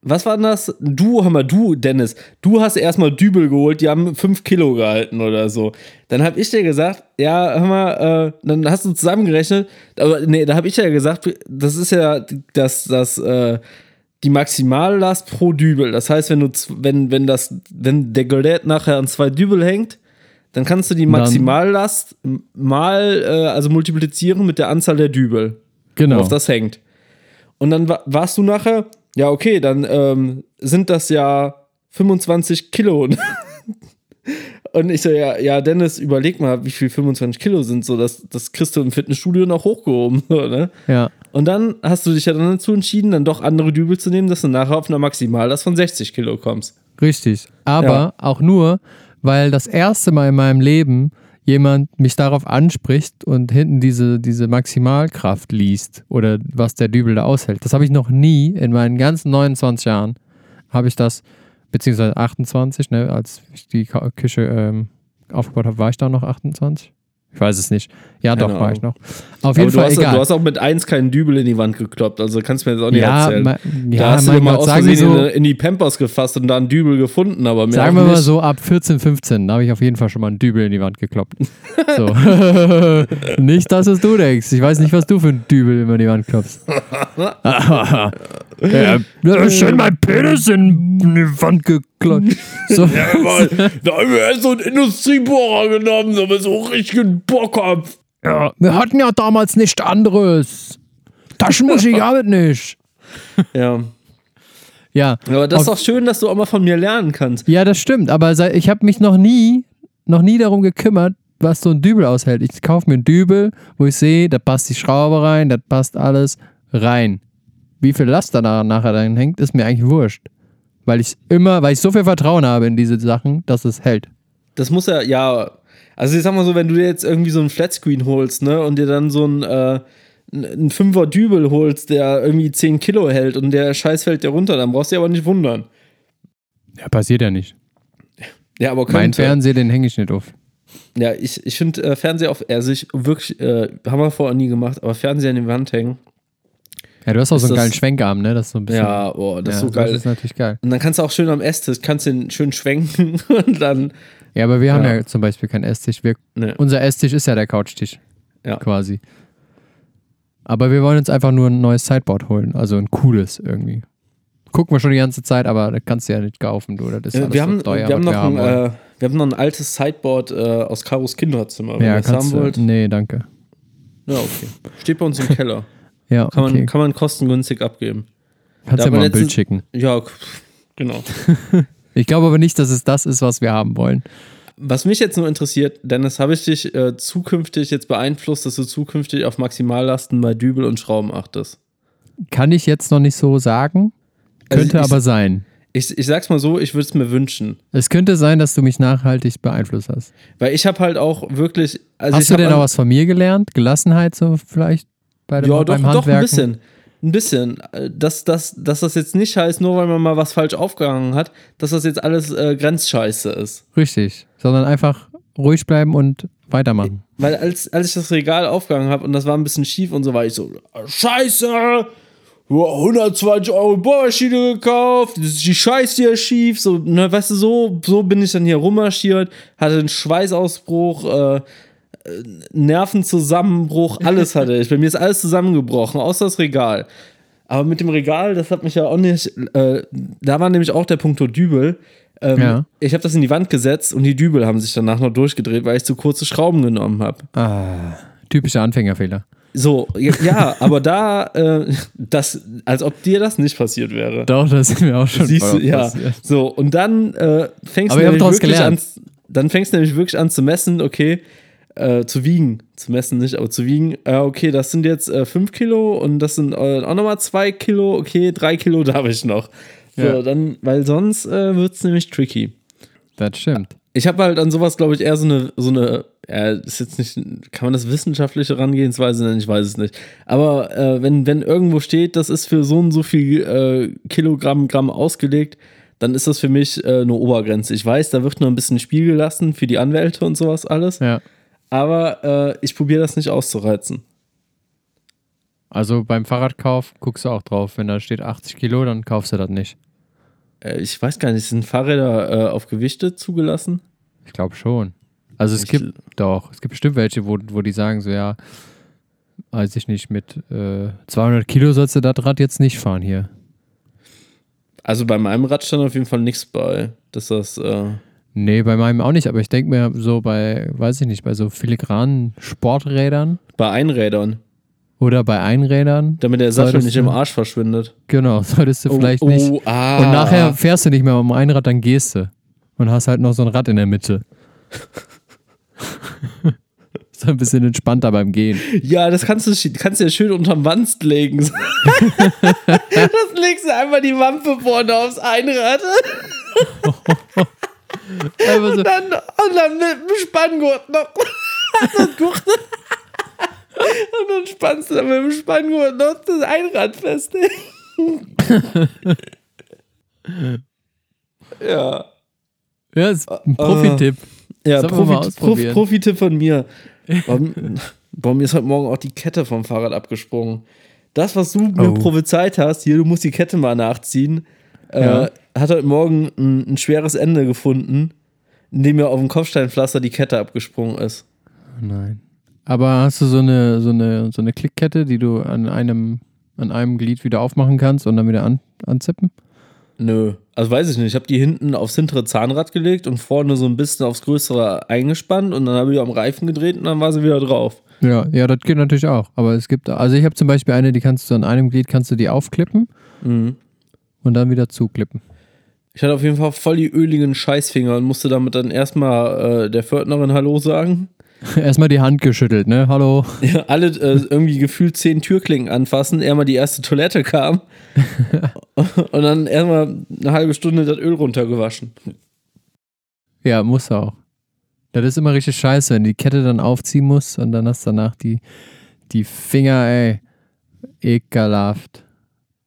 was war denn das? Du, hör mal, du, Dennis, du hast erstmal Dübel geholt, die haben 5 Kilo gehalten oder so. Dann habe ich dir gesagt, ja, hör mal, äh, dann hast du zusammengerechnet, aber nee, da habe ich ja gesagt, das ist ja das, das, äh, die Maximallast pro Dübel. Das heißt, wenn du, wenn, wenn das, wenn der Gerät nachher an zwei Dübel hängt, dann kannst du die Maximallast mal, äh, also multiplizieren mit der Anzahl der Dübel. Genau. Worauf das hängt. Und dann wa- warst du nachher, ja, okay, dann ähm, sind das ja 25 Kilo. [LAUGHS] Und ich so, ja, ja, Dennis, überleg mal, wie viel 25 Kilo sind. So, das, das kriegst du im Fitnessstudio noch hochgehoben. [LAUGHS] So, ne? Ja. Und dann hast du dich ja dann dazu entschieden, dann doch andere Dübel zu nehmen, dass du nachher auf einer Maximallast von 60 Kilo kommst. Richtig. Aber Ja. auch nur, weil das erste Mal in meinem Leben jemand mich darauf anspricht und hinten diese, diese Maximalkraft liest oder was der Dübel da aushält. Das habe ich noch nie in meinen ganzen 29 Jahren, habe ich das, beziehungsweise 28, ne, als ich die Küche ähm, aufgebaut habe, war ich da noch 28? Ich weiß es nicht. Ja, Keine doch, war Ahnung. ich noch. Auf jeden Fall hast, egal. du hast auch mit 1 keinen Dübel in die Wand gekloppt, also kannst du mir jetzt auch nicht ja, erzählen. ma, da ja, hast du dir mal Gott, aus Versehen so, in, in die Pampers gefasst und da einen Dübel gefunden, aber mehr Sagen wir mal so, ab 14, 15, da habe ich auf jeden Fall schon mal einen Dübel in die Wand gekloppt. [LAUGHS] So. [LAUGHS] nicht das, was du denkst. Ich weiß nicht, was du für einen Dübel immer in die Wand klopfst. [LAUGHS] ja, da ist schön mein Penis in die Wand gekloppt. [LAUGHS] So. Ja, mal, da haben wir erst so einen Industriebohrer genommen, aber so richtigen Bohrkopf. Ja, wir hatten ja damals nichts anderes. Taschenmusik habe ich [LAUGHS] nicht. Ja. Ja, Aber das ist doch schön, dass du auch mal von mir lernen kannst. ja, das stimmt. Aber ich habe mich noch nie, noch nie darum gekümmert, was so ein Dübel aushält. Ich kaufe mir einen Dübel, wo ich sehe, da passt die Schraube rein, da passt alles rein. Wie viel Last da nachher dann hängt, ist mir eigentlich wurscht. Weil ich immer, weil ich so viel Vertrauen habe in diese Sachen, dass es hält. Das muss ja, ja. Also ich sag mal so, wenn du dir jetzt irgendwie so einen Flatscreen holst, ne, und dir dann so einen, äh, einen Fünfer Dübel holst, der irgendwie 10 Kilo hält und der Scheiß fällt dir runter, dann brauchst du dich aber nicht wundern. Ja, passiert ja nicht. Ja, aber Mein könnte. Fernseher, den hänge ich nicht auf. Ja, ich, ich finde äh, Fernseher auf, also ich wirklich, äh, haben wir vorher nie gemacht, aber Fernseher an die Wand hängen. Ja, du hast auch so einen das- geilen Schwenkarm, ne? Das ist so ein bisschen. Ja, boah, das ja, ist so geil. Das ist natürlich geil. und dann kannst du auch schön am Esstisch, kannst den schön schwenken [LAUGHS] und dann. Ja, aber wir haben Ja. ja, zum Beispiel keinen Esstisch. Wir, Ne. Unser Esstisch ist ja der Couchtisch. Ja. Quasi. Aber wir wollen uns einfach nur ein neues Sideboard holen. Also ein cooles irgendwie. Gucken wir schon die ganze Zeit, aber das kannst du ja nicht kaufen, du. Das ist alles wir, haben, teuer, wir, haben noch ein, wollen. äh, wir haben noch ein altes Sideboard äh, aus Karos Kinderzimmer, wenn ja, ihr das haben wollt. Nee, danke. Ja, okay. Steht bei uns im Keller. Ja, Kann, okay. man, kann man kostengünstig abgeben. kannst da ja mal ein Bild schicken. Ja, genau. [LAUGHS] Ich glaube aber nicht, dass es das ist, was wir haben wollen. Was mich jetzt nur interessiert, Dennis, habe ich dich äh, zukünftig jetzt beeinflusst, dass du zukünftig auf Maximallasten bei Dübel und Schrauben achtest? Kann ich jetzt noch nicht so sagen. Also Könnte ich- aber sein. Ich, ich sag's mal so, ich würde es mir wünschen. Es könnte sein, dass du mich nachhaltig beeinflusst hast. Weil ich habe halt auch wirklich. Also hast du denn auch was von mir gelernt? Gelassenheit so vielleicht bei dem, Ja, doch, doch, ein bisschen. Ein bisschen. Äh, Dass, dass, dass das jetzt nicht heißt, nur weil man mal was falsch aufgehangen hat, dass das jetzt alles äh, Grenzscheiße ist. Richtig. Sondern einfach ruhig bleiben und weitermachen. Weil als, als ich das Regal aufgehangen habe und das war ein bisschen schief und so, war ich so, Scheiße! Du hast 120 Euro Bohrmaschine gekauft, die Scheiße hier schief. So, ne, weißt du, so, so bin ich dann hier rummarschiert, hatte einen Schweißausbruch, äh, Nervenzusammenbruch, alles hatte ich. Bei mir ist alles zusammengebrochen, außer das Regal. Aber mit dem Regal, das hat mich ja auch nicht. Äh, da war nämlich auch der Punkt Dübel. Ähm, Ja. Ich habe das in die Wand gesetzt und die Dübel haben sich danach noch durchgedreht, weil ich zu kurze Schrauben genommen habe. Ah, typischer Anfängerfähler. So, ja, aber da, äh, das, als ob dir das nicht passiert wäre. Doch, das ist mir auch schon Siehst du, ja. passiert. So, und dann äh, fängst Aber du nämlich wirklich an, gelernt. dann fängst du nämlich wirklich an zu messen, okay, äh, zu wiegen, zu messen nicht, aber zu wiegen, äh, okay, das sind jetzt 5 Kilo und das sind äh, auch nochmal 2 Kilo, okay, 3 Kilo [LAUGHS] darf ich noch. So, Ja. dann, weil sonst äh, wird es nämlich tricky. Das stimmt. Ich habe halt an sowas, glaube ich, eher so eine, so eine, ja, ist jetzt nicht, kann man das wissenschaftliche Herangehensweise nennen? Ich weiß es nicht. Aber äh, wenn, wenn irgendwo steht, das ist für so und so viel äh, Kilogramm, Gramm ausgelegt, dann ist das für mich äh, eine Obergrenze. Ich weiß, da wird nur ein bisschen Spiel gelassen für die Anwälte und sowas alles. Ja. Aber äh, ich probiere das nicht auszureizen. Also beim Fahrradkauf guckst du auch drauf. Wenn da steht 80 Kilo, dann kaufst du das nicht. Äh, ich weiß gar nicht, sind Fahrräder äh, auf Gewichte zugelassen? Ich glaube schon. Also es Ich- gibt doch, es gibt bestimmt welche, wo, wo die sagen so, ja, weiß ich nicht, mit äh, 200 Kilo sollst du das Rad jetzt nicht fahren hier. Also bei meinem Rad stand auf jeden Fall nichts bei, dass das. Äh, Nee, bei meinem auch nicht, aber ich denke mir so bei, weiß ich nicht, bei so filigranen Sporträdern bei Einrädern, oder bei Einrädern, damit der Sattel nicht du- im Arsch verschwindet. genau, [LAUGHS] solltest du vielleicht oh, nicht. Oh, ah. Und nachher fährst du nicht mehr um ein Rad, dann gehst du. Und hast halt noch so ein Rad in der Mitte. [LAUGHS] so ein bisschen entspannter beim Gehen. Ja, das kannst du, kannst du ja schön unterm Wanst legen. [LAUGHS] das legst du einfach die Wampe vorne aufs Einrad. So, Dann, und dann mit dem Spanngurt noch. [LAUGHS] und dann spannst du dann mit dem Spanngurt noch das Einrad fest. [LAUGHS] ja. ja, ist ein Profitipp. Ja, Sollen wir mal Profi, Prof, ausprobieren? Profi-Tipp von mir. Warum [LAUGHS] mir ist heute Morgen auch die Kette vom Fahrrad abgesprungen. Das, was du mir Oh. prophezeit hast, hier, du musst die Kette mal nachziehen, Ja. äh, hat heute Morgen ein, ein schweres Ende gefunden, indem mir auf dem Kopfsteinpflaster die Kette abgesprungen ist. Nein. Aber hast du so eine, so eine, so eine Klickkette, die du an einem, an einem Glied wieder aufmachen kannst und dann wieder an, anzippen? Nö. Also weiß ich nicht. Ich habe die hinten aufs hintere Zahnrad gelegt und vorne so ein bisschen aufs größere eingespannt und dann habe ich am Reifen gedreht und dann war sie wieder drauf. Ja, ja, das geht natürlich auch. Aber es gibt, also ich habe zum Beispiel eine, die kannst du an einem Glied kannst du die aufklippen Mhm. und dann wieder zuklippen. Ich hatte auf jeden Fall voll die öligen Scheißfinger und musste damit dann erstmal äh, der Pförtnerin Hallo sagen. [LAUGHS] Erstmal die Hand geschüttelt, ne? Hallo. [LAUGHS] Ja, alle äh, irgendwie gefühlt zehn Türklingen anfassen, eher mal die erste Toilette kam [LAUGHS] und dann erstmal eine halbe Stunde das Öl runtergewaschen. Ja, muss auch. Das ist immer richtig scheiße, wenn die Kette dann aufziehen musst und dann hast du danach die, die Finger, ey. Ekelhaft.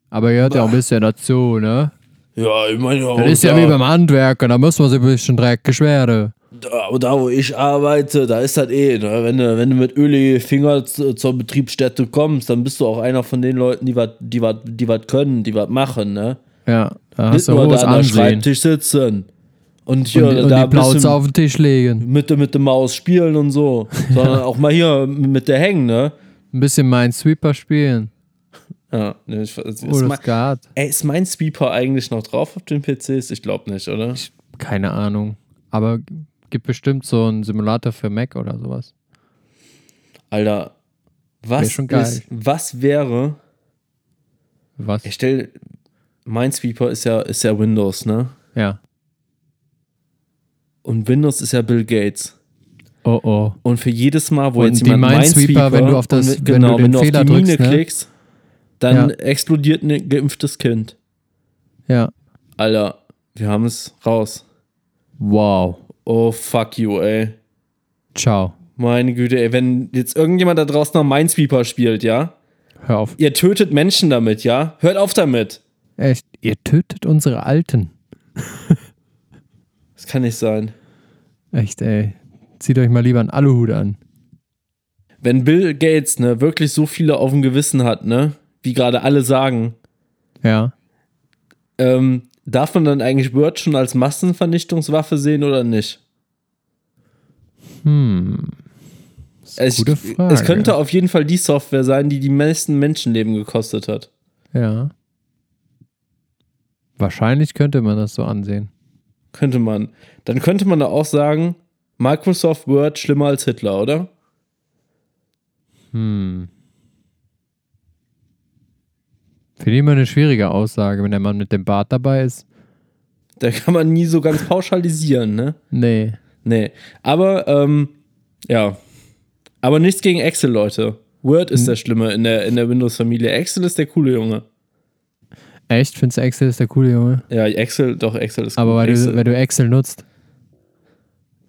Aber gehört ja auch ein bisschen dazu, ne? Ja, ich meine, Das ist ja wie beim Handwerker, da muss man sich ein bisschen dreckig werden. da, da, wo ich arbeite, da ist das eh. Ne? Wenn, du, wenn du mit öligen Finger zu, zur Betriebsstätte kommst, dann bist du auch einer von den Leuten, die was die wat, die wat können, die was machen. Ne? Ja, da hast Nicht du nur da Ansehen. Schreibtisch sitzen und hier Und, und da die Plauze auf den Tisch legen. mit, der- mit der Maus spielen und so, [LAUGHS] sondern auch mal hier mit der hängen. Ne? Ein bisschen Minesweeper spielen. Ja, ne, ich, ist, Oh, mein, geht. ey, ist mein Sweeper eigentlich noch drauf auf den PCs? Ich glaube nicht, oder? Keine Ahnung. Aber gibt bestimmt so einen Simulator für Mac oder sowas. Alter, was, geil. ist, was wäre, Was? ich stell, Minesweeper ist ja, ist ja Windows, ne? Ja. Und Windows ist ja Bill Gates. Oh oh. Und für jedes Mal, wo Und jetzt die jemand Minesweeper, wenn du auf das- wenn du genau, den wenn du auf Fehler die Mine drückst, ne? klickst, dann Ja. explodiert ein geimpftes Kind. Ja. Alter, wir haben es raus. Wow. Oh, fuck you, ey. Ciao. Meine Güte, ey, wenn jetzt irgendjemand da draußen noch Minesweeper spielt, ja? Hör auf. Ihr tötet Menschen damit, ja? Hört auf damit. Echt. Ihr tötet unsere Alten. Das kann nicht sein. Echt, ey. Zieht euch mal lieber einen Aluhut an. Wenn Bill Gates, ne, wirklich so viele auf dem Gewissen hat, ne, wie gerade alle sagen, Ja. ähm, darf man dann eigentlich Word schon als Massenvernichtungswaffe sehen oder nicht? Hm. Es, gute Frage. es könnte auf jeden Fall die Software sein, die die meisten Menschenleben gekostet hat. Ja. Wahrscheinlich könnte man das so ansehen. Könnte man. Dann könnte man da auch sagen, Microsoft Word schlimmer als Hitler, oder? Hm. Finde ich immer eine schwierige Aussage, wenn der Mann mit dem Bart dabei ist. Da kann man nie so ganz pauschalisieren, ne? Nee. Nee. Aber, ähm, ja. Aber nichts gegen Excel, Leute. Word ist der Schlimme in der, in der Windows-Familie. Excel ist der coole Junge. Echt? Findest du Excel ist der coole Junge? Ja, Excel, doch, Excel ist Aber cool. weil Excel, du, weil du Excel nutzt.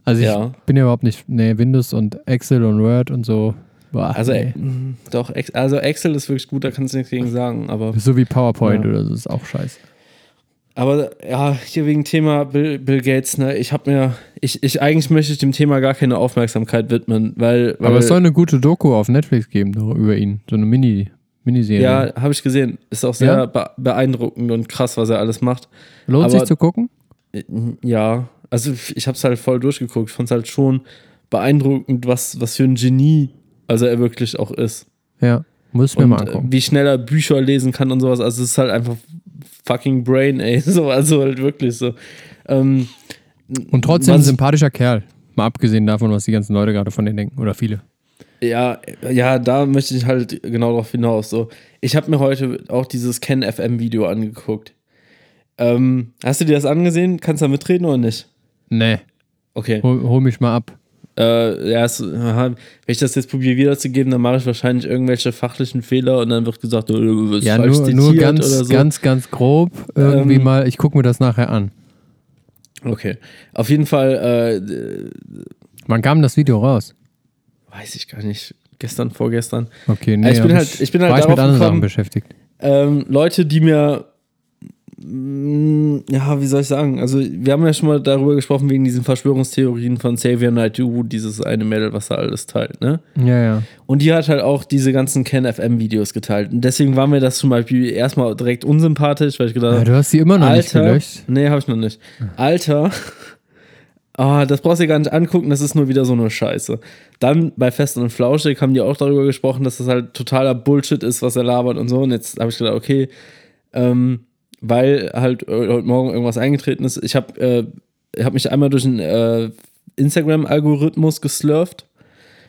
Also ich Ja. bin ja überhaupt nicht, nee, Windows und Excel und Word und so. Boah, also, nee. äh, mh, doch, also Excel ist wirklich gut, da kannst du nichts gegen sagen. Aber, so wie PowerPoint Ja. oder so, ist auch scheiße. Aber ja, hier wegen Thema Bill, Bill Gates, ne, ich habe mir, ich, ich eigentlich möchte ich dem Thema gar keine Aufmerksamkeit widmen, weil. weil Aber es soll eine gute Doku auf Netflix geben über ihn. So eine Mini, Miniserie. ja, habe ich gesehen. Ist auch sehr Ja? be beeindruckend und krass, was er alles macht. Lohnt aber- sich zu gucken? Ja, also ich habe es halt voll durchgeguckt. Ich fand es halt schon beeindruckend, was, was für ein Genie, also er wirklich auch ist. Ja, muss mir mal äh, angucken. wie schnell er Bücher lesen kann und sowas. Also es ist halt einfach fucking Brain, ey. [LAUGHS] So, also halt wirklich so. Ähm, Und trotzdem ein sympathischer Kerl. Mal abgesehen davon, was die ganzen Leute gerade von denen denken. Oder viele. ja, ja, da möchte ich halt genau darauf hinaus. So, ich habe mir heute auch dieses Ken FM Video angeguckt. Ähm, hast du dir das angesehen? Kannst du da mitreden oder nicht? Nee, Okay. hol, hol mich mal ab. Äh, ja, es, aha, wenn ich das jetzt probiere wiederzugeben, dann mache ich wahrscheinlich irgendwelche fachlichen Fehler und dann wird gesagt, äh, du bist Ja, falsch nur, nur ganz, oder so. ganz, ganz grob. Irgendwie Ähm, mal, ich gucke mir das nachher an. okay. Auf jeden Fall, äh, Wann kam das Video raus? weiß ich gar nicht, gestern, vorgestern. Okay, nee, ich bin halt- ich bin halt war ich mit anderen gekommen- Sachen beschäftigt. Ähm, Leute, die mir, ja, wie soll ich sagen, also wir haben ja schon mal darüber gesprochen, wegen diesen Verschwörungstheorien von Xavier Naidoo, dieses eine Mädel, was da alles teilt, ne? Ja, ja. Und die hat halt auch diese ganzen Ken FM Videos geteilt. Und deswegen war mir das zum Beispiel erstmal direkt unsympathisch, weil ich gedacht ja habe, du hast sie immer noch nicht Alter, gelöscht. nee, habe ich noch nicht. Alter, [LAUGHS] ah, das brauchst du dir gar nicht angucken, das ist nur wieder so eine Scheiße. Dann bei Fest und Flauschig haben die auch darüber gesprochen, dass das halt totaler Bullshit ist, was er labert und so. Und jetzt habe ich gedacht, okay, ähm, weil halt äh, heute Morgen irgendwas eingetreten ist. Ich habe äh, hab mich einmal durch einen äh, Instagram-Algorithmus geslurft.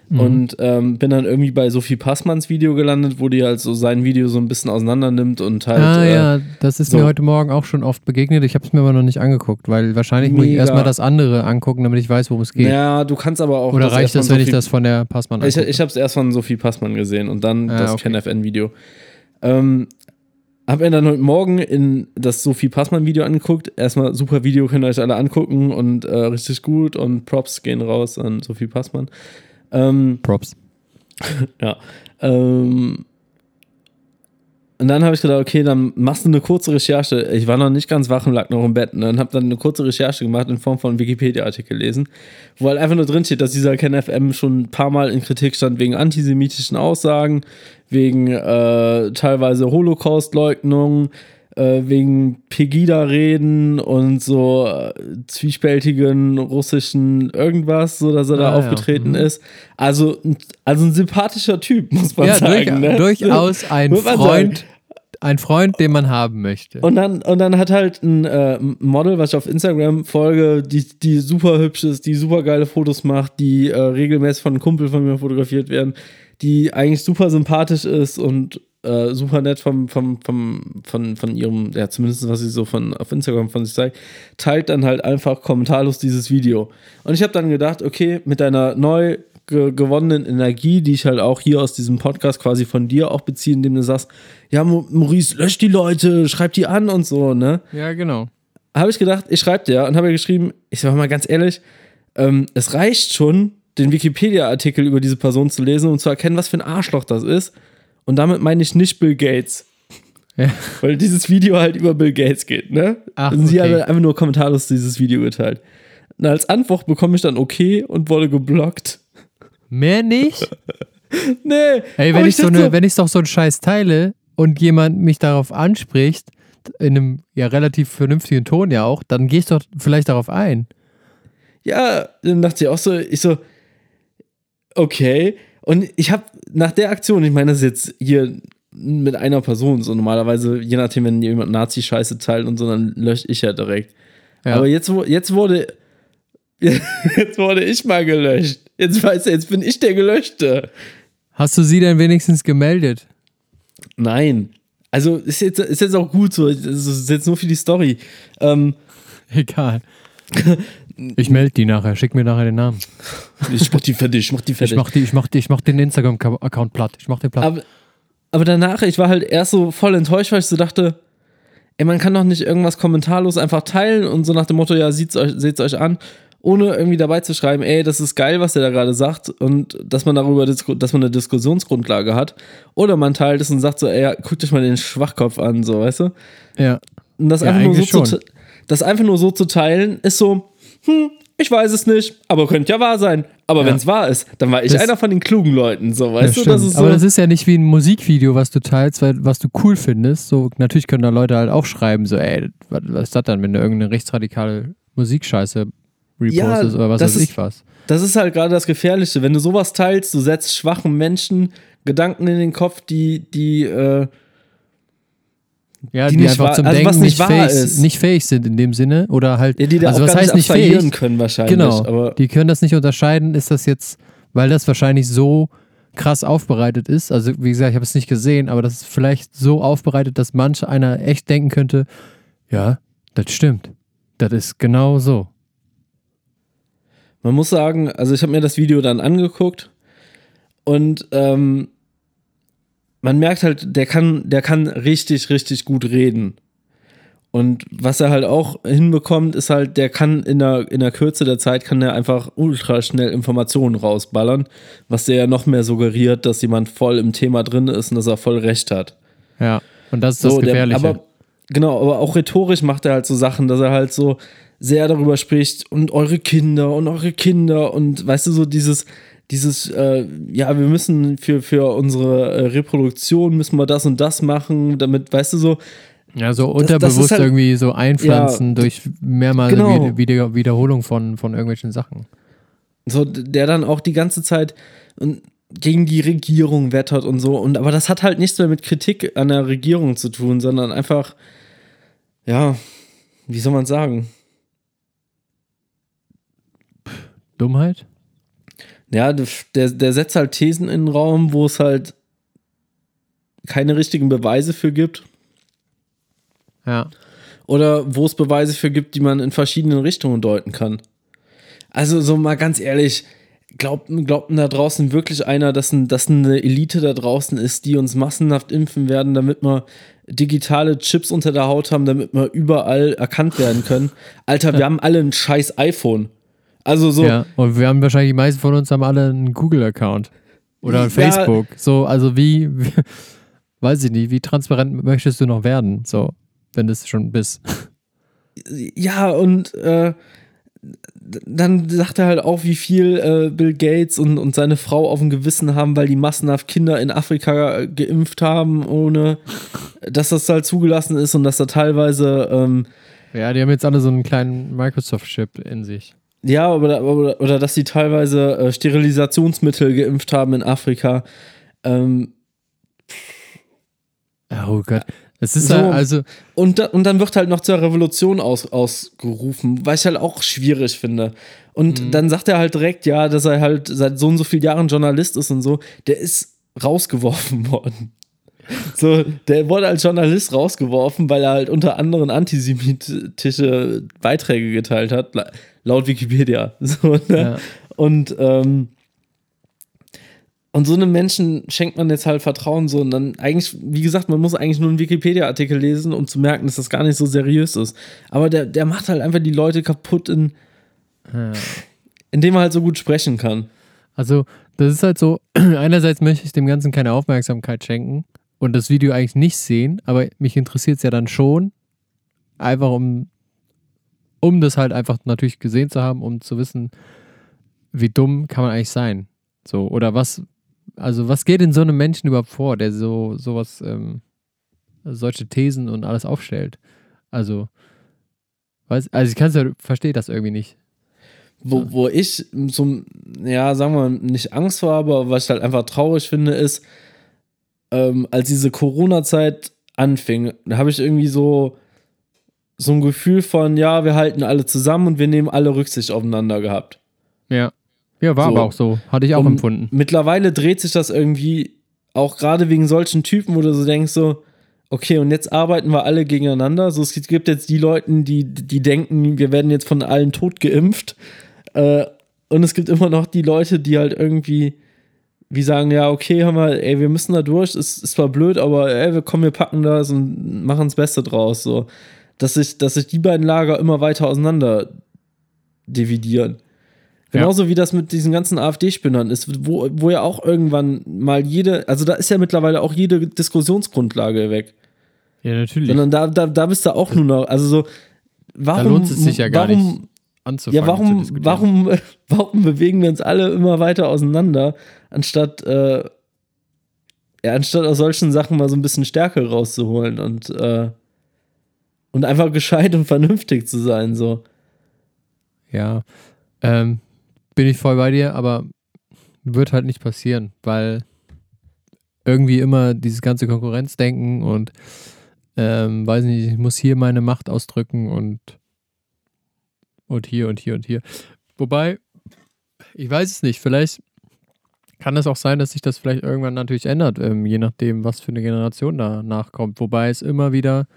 Mhm. Und ähm, bin dann irgendwie bei Sophie Passmanns Video gelandet, wo die halt so sein Video so ein bisschen auseinander nimmt und halt. ah äh, ja, das ist so. mir heute Morgen auch schon oft begegnet. Ich habe es mir aber noch nicht angeguckt, weil wahrscheinlich muss ich Mega. erstmal das andere angucken, damit ich weiß, worum es geht. Ja, du kannst aber auch. Oder das reicht das, wenn ich Sophie- das von der Passmann Ich, angucke? ich habe es erst von Sophie Passmann gesehen und dann Ah, das okay. KenFN-Video. Ähm, hab mir dann heute Morgen in das Sophie Passmann-Video angeguckt. Erstmal super Video, könnt ihr euch alle angucken und äh, richtig gut und Props gehen raus an Sophie Passmann. Ähm, Props. [LAUGHS] ja. Ähm, und dann habe ich gedacht, okay, dann machst du eine kurze Recherche. Ich war noch nicht ganz wach und lag noch im Bett. Und dann habe dann eine kurze Recherche gemacht in Form von Wikipedia-Artikel lesen, wo halt einfach nur drin steht, dass dieser Ken FM schon ein paar Mal in Kritik stand wegen antisemitischen Aussagen, wegen äh, teilweise Holocaust-Leugnung, äh, wegen Pegida-Reden und so äh, zwiespältigen russischen irgendwas, so dass er da Ah, ja. aufgetreten Mhm. ist. Also, ein- also ein sympathischer Typ, [LAUGHS] muss man Ja, durch, sagen. ne? durchaus ein Freund, ein Freund, den man haben möchte. Und dann, und dann hat halt ein äh, Model, was ich auf Instagram folge, die, die super hübsch ist, die super geile Fotos macht, die äh, regelmäßig von einem Kumpel von mir fotografiert werden, die eigentlich super sympathisch ist und äh, super nett vom, vom, vom, von, von ihrem, ja, zumindest was sie so von, auf Instagram von sich zeigt, teilt dann halt einfach kommentarlos dieses Video. Und ich habe dann gedacht, okay, mit deiner neu ge gewonnenen Energie, die ich halt auch hier aus diesem Podcast quasi von dir auch beziehe, indem du sagst, ja, Maurice, lösch die Leute, schreib die an und so, ne? ja, genau. habe ich gedacht, ich schreibe dir und habe geschrieben, ich sag mal ganz ehrlich, ähm, es reicht schon, den Wikipedia-Artikel über diese Person zu lesen und zu erkennen, was für ein Arschloch das ist. Und damit meine ich nicht Bill Gates. Ja. Weil dieses Video halt über Bill Gates geht, ne? Ach, und sie okay. hat einfach nur kommentarlos dieses Video geteilt. Und als Antwort bekomme ich dann okay und wurde geblockt. Mehr nicht? [LAUGHS] Nee. Aber wenn ich, so dachte eine, wenn ich doch so einen Scheiß teile und jemand mich darauf anspricht, in einem ja relativ vernünftigen Ton ja auch, dann gehst doch vielleicht darauf ein. Ja, dann dachte ich auch so, ich so, okay. Und ich habe nach der Aktion, ich meine, das ist jetzt hier mit einer Person, so normalerweise, je nachdem, wenn jemand Nazi-Scheiße teilt und so, dann lösche ich ja direkt. Ja. Aber jetzt, jetzt wurde, [LAUGHS] jetzt wurde ich mal gelöscht. Jetzt weißt du, jetzt bin ich der Gelöschte. Hast du sie denn wenigstens gemeldet? Nein. Also ist jetzt, ist jetzt auch gut so. Das ist jetzt nur für die Story. Ähm, [LAUGHS] Egal. [LAUGHS] Ich melde die nachher, schick mir nachher den Namen. ich mach die fertig, ich mach die Ich fertig. mach, die, ich, mach, die, ich mach den Instagram-Account platt. Ich mach den platt. Aber, aber danach, ich war halt erst so voll enttäuscht, weil ich so dachte, ey, man kann doch nicht irgendwas kommentarlos einfach teilen und so nach dem Motto, ja, seht's euch, seht's euch an, ohne irgendwie dabei zu schreiben, ey, das ist geil, was der da gerade sagt und dass man darüber, dass man eine Diskussionsgrundlage hat. Oder man teilt es und sagt so, ey, ja, guckt euch mal den Schwachkopf an, so, weißt du? ja. Und das, Ja, einfach nur so eigentlich zu, schon. das einfach nur so zu teilen, ist so, hm, ich weiß es nicht, aber könnte ja wahr sein. Aber Ja. wenn es wahr ist, dann war ich Das- einer von den klugen Leuten, so, weißt Ja, du? Das ist so, Aber das ist ja nicht wie ein Musikvideo, was du teilst, weil, was du cool findest. So, natürlich können da Leute halt auch schreiben, so, ey, was, ist das dann, wenn du irgendeine rechtsradikale Musikscheiße repostest oder was weiß ist- ich was. Das ist halt gerade das Gefährliche. Wenn du sowas teilst, du setzt schwachen Menschen Gedanken in den Kopf, die, die, äh, Ja, die die, einfach wahr- zum also Denken nicht nicht, fähig, ist. nicht fähig sind in dem Sinne. Oder halt, ja, die da also was heißt nicht fähig? können wahrscheinlich. Genau, die können das nicht unterscheiden, ist das jetzt, weil das wahrscheinlich so krass aufbereitet ist. Also wie gesagt, ich habe es nicht gesehen, aber das ist vielleicht so aufbereitet, dass manch einer echt denken könnte, ja, das stimmt. Das ist genau so. man muss sagen, also ich habe mir das Video dann angeguckt und ähm, man merkt halt, der kann, der kann richtig, richtig gut reden. Und was er halt auch hinbekommt, ist halt, der kann in der, in der Kürze der Zeit kann er einfach ultra schnell Informationen rausballern, was der ja noch mehr suggeriert, dass jemand voll im Thema drin ist und dass er voll recht hat. Ja, und das ist das So, der, Gefährliche. aber genau, aber auch rhetorisch macht er halt so Sachen, dass er halt so sehr darüber spricht und eure Kinder und eure Kinder und weißt du so dieses dieses äh, ja wir müssen für für unsere äh, Reproduktion müssen wir das und das machen, damit weißt du so ja, so das ist unterbewusst halt- irgendwie so einpflanzen Ja, durch mehrmals genau. Wieder, Wieder, Wiederholung von, von irgendwelchen Sachen. so der dann auch die ganze Zeit gegen die Regierung wettert und so und aber das hat halt nichts mehr mit Kritik an der Regierung zu tun, sondern einfach ja, wie soll man sagen? Dummheit? Ja, der, der setzt halt Thesen in den Raum, wo es halt keine richtigen Beweise für gibt. Ja. Oder wo es Beweise für gibt, die man in verschiedenen Richtungen deuten kann. Also, so mal ganz ehrlich, glaubt, glaubt denn da draußen wirklich einer, dass, ein, dass eine Elite da draußen ist, die uns massenhaft impfen werden, damit wir digitale Chips unter der Haut haben, damit wir überall erkannt werden können? Alter, wir [LAUGHS] haben alle ein scheiß iPhone. Also so, Ja, und wir haben wahrscheinlich, die meisten von uns haben alle einen Google-Account. Oder Ja. ein Facebook. So, also wie, wie, weiß ich nicht, wie transparent möchtest du noch werden? So, wenn du es schon bist. Ja, und äh, dann sagt er halt auch, wie viel äh, Bill Gates und, und seine Frau auf dem Gewissen haben, weil die massenhaft Kinder in Afrika geimpft haben, ohne dass das halt zugelassen ist und dass da teilweise, ähm, Ja, die haben jetzt alle so einen kleinen Microsoft-Chip in sich. Ja, oder, oder, oder dass sie teilweise äh, Sterilisationsmittel geimpft haben in Afrika. Ähm, Oh Gott. Es ist So. halt, also, Und, da, und dann wird halt noch zur Revolution aus, ausgerufen, was ich halt auch schwierig finde. Und dann sagt er halt direkt, ja, dass er halt seit so und so vielen Jahren Journalist ist und so. Der ist rausgeworfen [LAUGHS] worden. So, der wurde als Journalist rausgeworfen, weil er halt unter anderem antisemitische Beiträge geteilt hat, laut Wikipedia. [LAUGHS] So, ne? Ja. Und, ähm, und so einem Menschen schenkt man jetzt halt Vertrauen so und dann eigentlich, wie gesagt, man muss eigentlich nur einen Wikipedia-Artikel lesen, um zu merken, dass das gar nicht so seriös ist. Aber der, der macht halt einfach die Leute kaputt, in, indem er halt so gut sprechen kann. also, das ist halt so, [CLEARS THROAT] einerseits möchte ich dem Ganzen keine Aufmerksamkeit schenken und das Video eigentlich nicht sehen, aber mich interessiert es ja dann schon, einfach um, um das halt einfach natürlich gesehen zu haben, um zu wissen, wie dumm kann man eigentlich sein. So, oder was, also was geht in so einem Menschen überhaupt vor, der so sowas, ähm, solche Thesen und alles aufstellt? Also, weiß, also ich kann es ja, verstehe das irgendwie nicht. Wo, wo ich so, ja, sagen wir, nicht Angst vor habe, aber was ich halt einfach traurig finde, ist, ähm, als diese Corona-Zeit anfing, da habe ich irgendwie so, so ein Gefühl von, ja, wir halten alle zusammen und wir nehmen alle Rücksicht aufeinander gehabt. Ja. Ja, war So. aber auch so. Hatte ich auch Und empfunden. Mittlerweile dreht sich das irgendwie auch gerade wegen solchen Typen, wo du so denkst, so, okay, und jetzt arbeiten wir alle gegeneinander. So, es gibt jetzt die Leute, die, die denken, wir werden jetzt von allen tot geimpft. Äh, und es gibt immer noch die Leute, die halt irgendwie, wie sagen, ja, okay, haben wir, ey, wir müssen da durch, ist, ist zwar blöd, aber ey, wir kommen, wir packen das und machen das Beste draus. So. Dass sich, dass sich die beiden Lager immer weiter auseinander dividieren. Genauso wie das mit diesen ganzen AfD-Spinnern ist, wo, wo ja auch irgendwann mal jede, also da ist ja mittlerweile auch jede Diskussionsgrundlage weg. Ja, natürlich. Sondern da, da, da bist du auch nur noch, also so, warum. da lohnt es sich ja gar warum, nicht anzufangen. Ja, warum, warum, [LAUGHS] warum bewegen wir uns alle immer weiter auseinander, anstatt, äh, ja, anstatt aus solchen Sachen mal so ein bisschen Stärke rauszuholen und, äh, und einfach gescheit und vernünftig zu sein, so. Ja, ähm, bin ich voll bei dir, aber wird halt nicht passieren, weil irgendwie immer dieses ganze Konkurrenzdenken und ähm, weiß nicht, ich muss hier meine Macht ausdrücken und und hier und hier und hier. Wobei, ich weiß es nicht, vielleicht kann es auch sein, dass sich das vielleicht irgendwann natürlich ändert, ähm, je nachdem, was für eine Generation da nachkommt. Wobei es immer wieder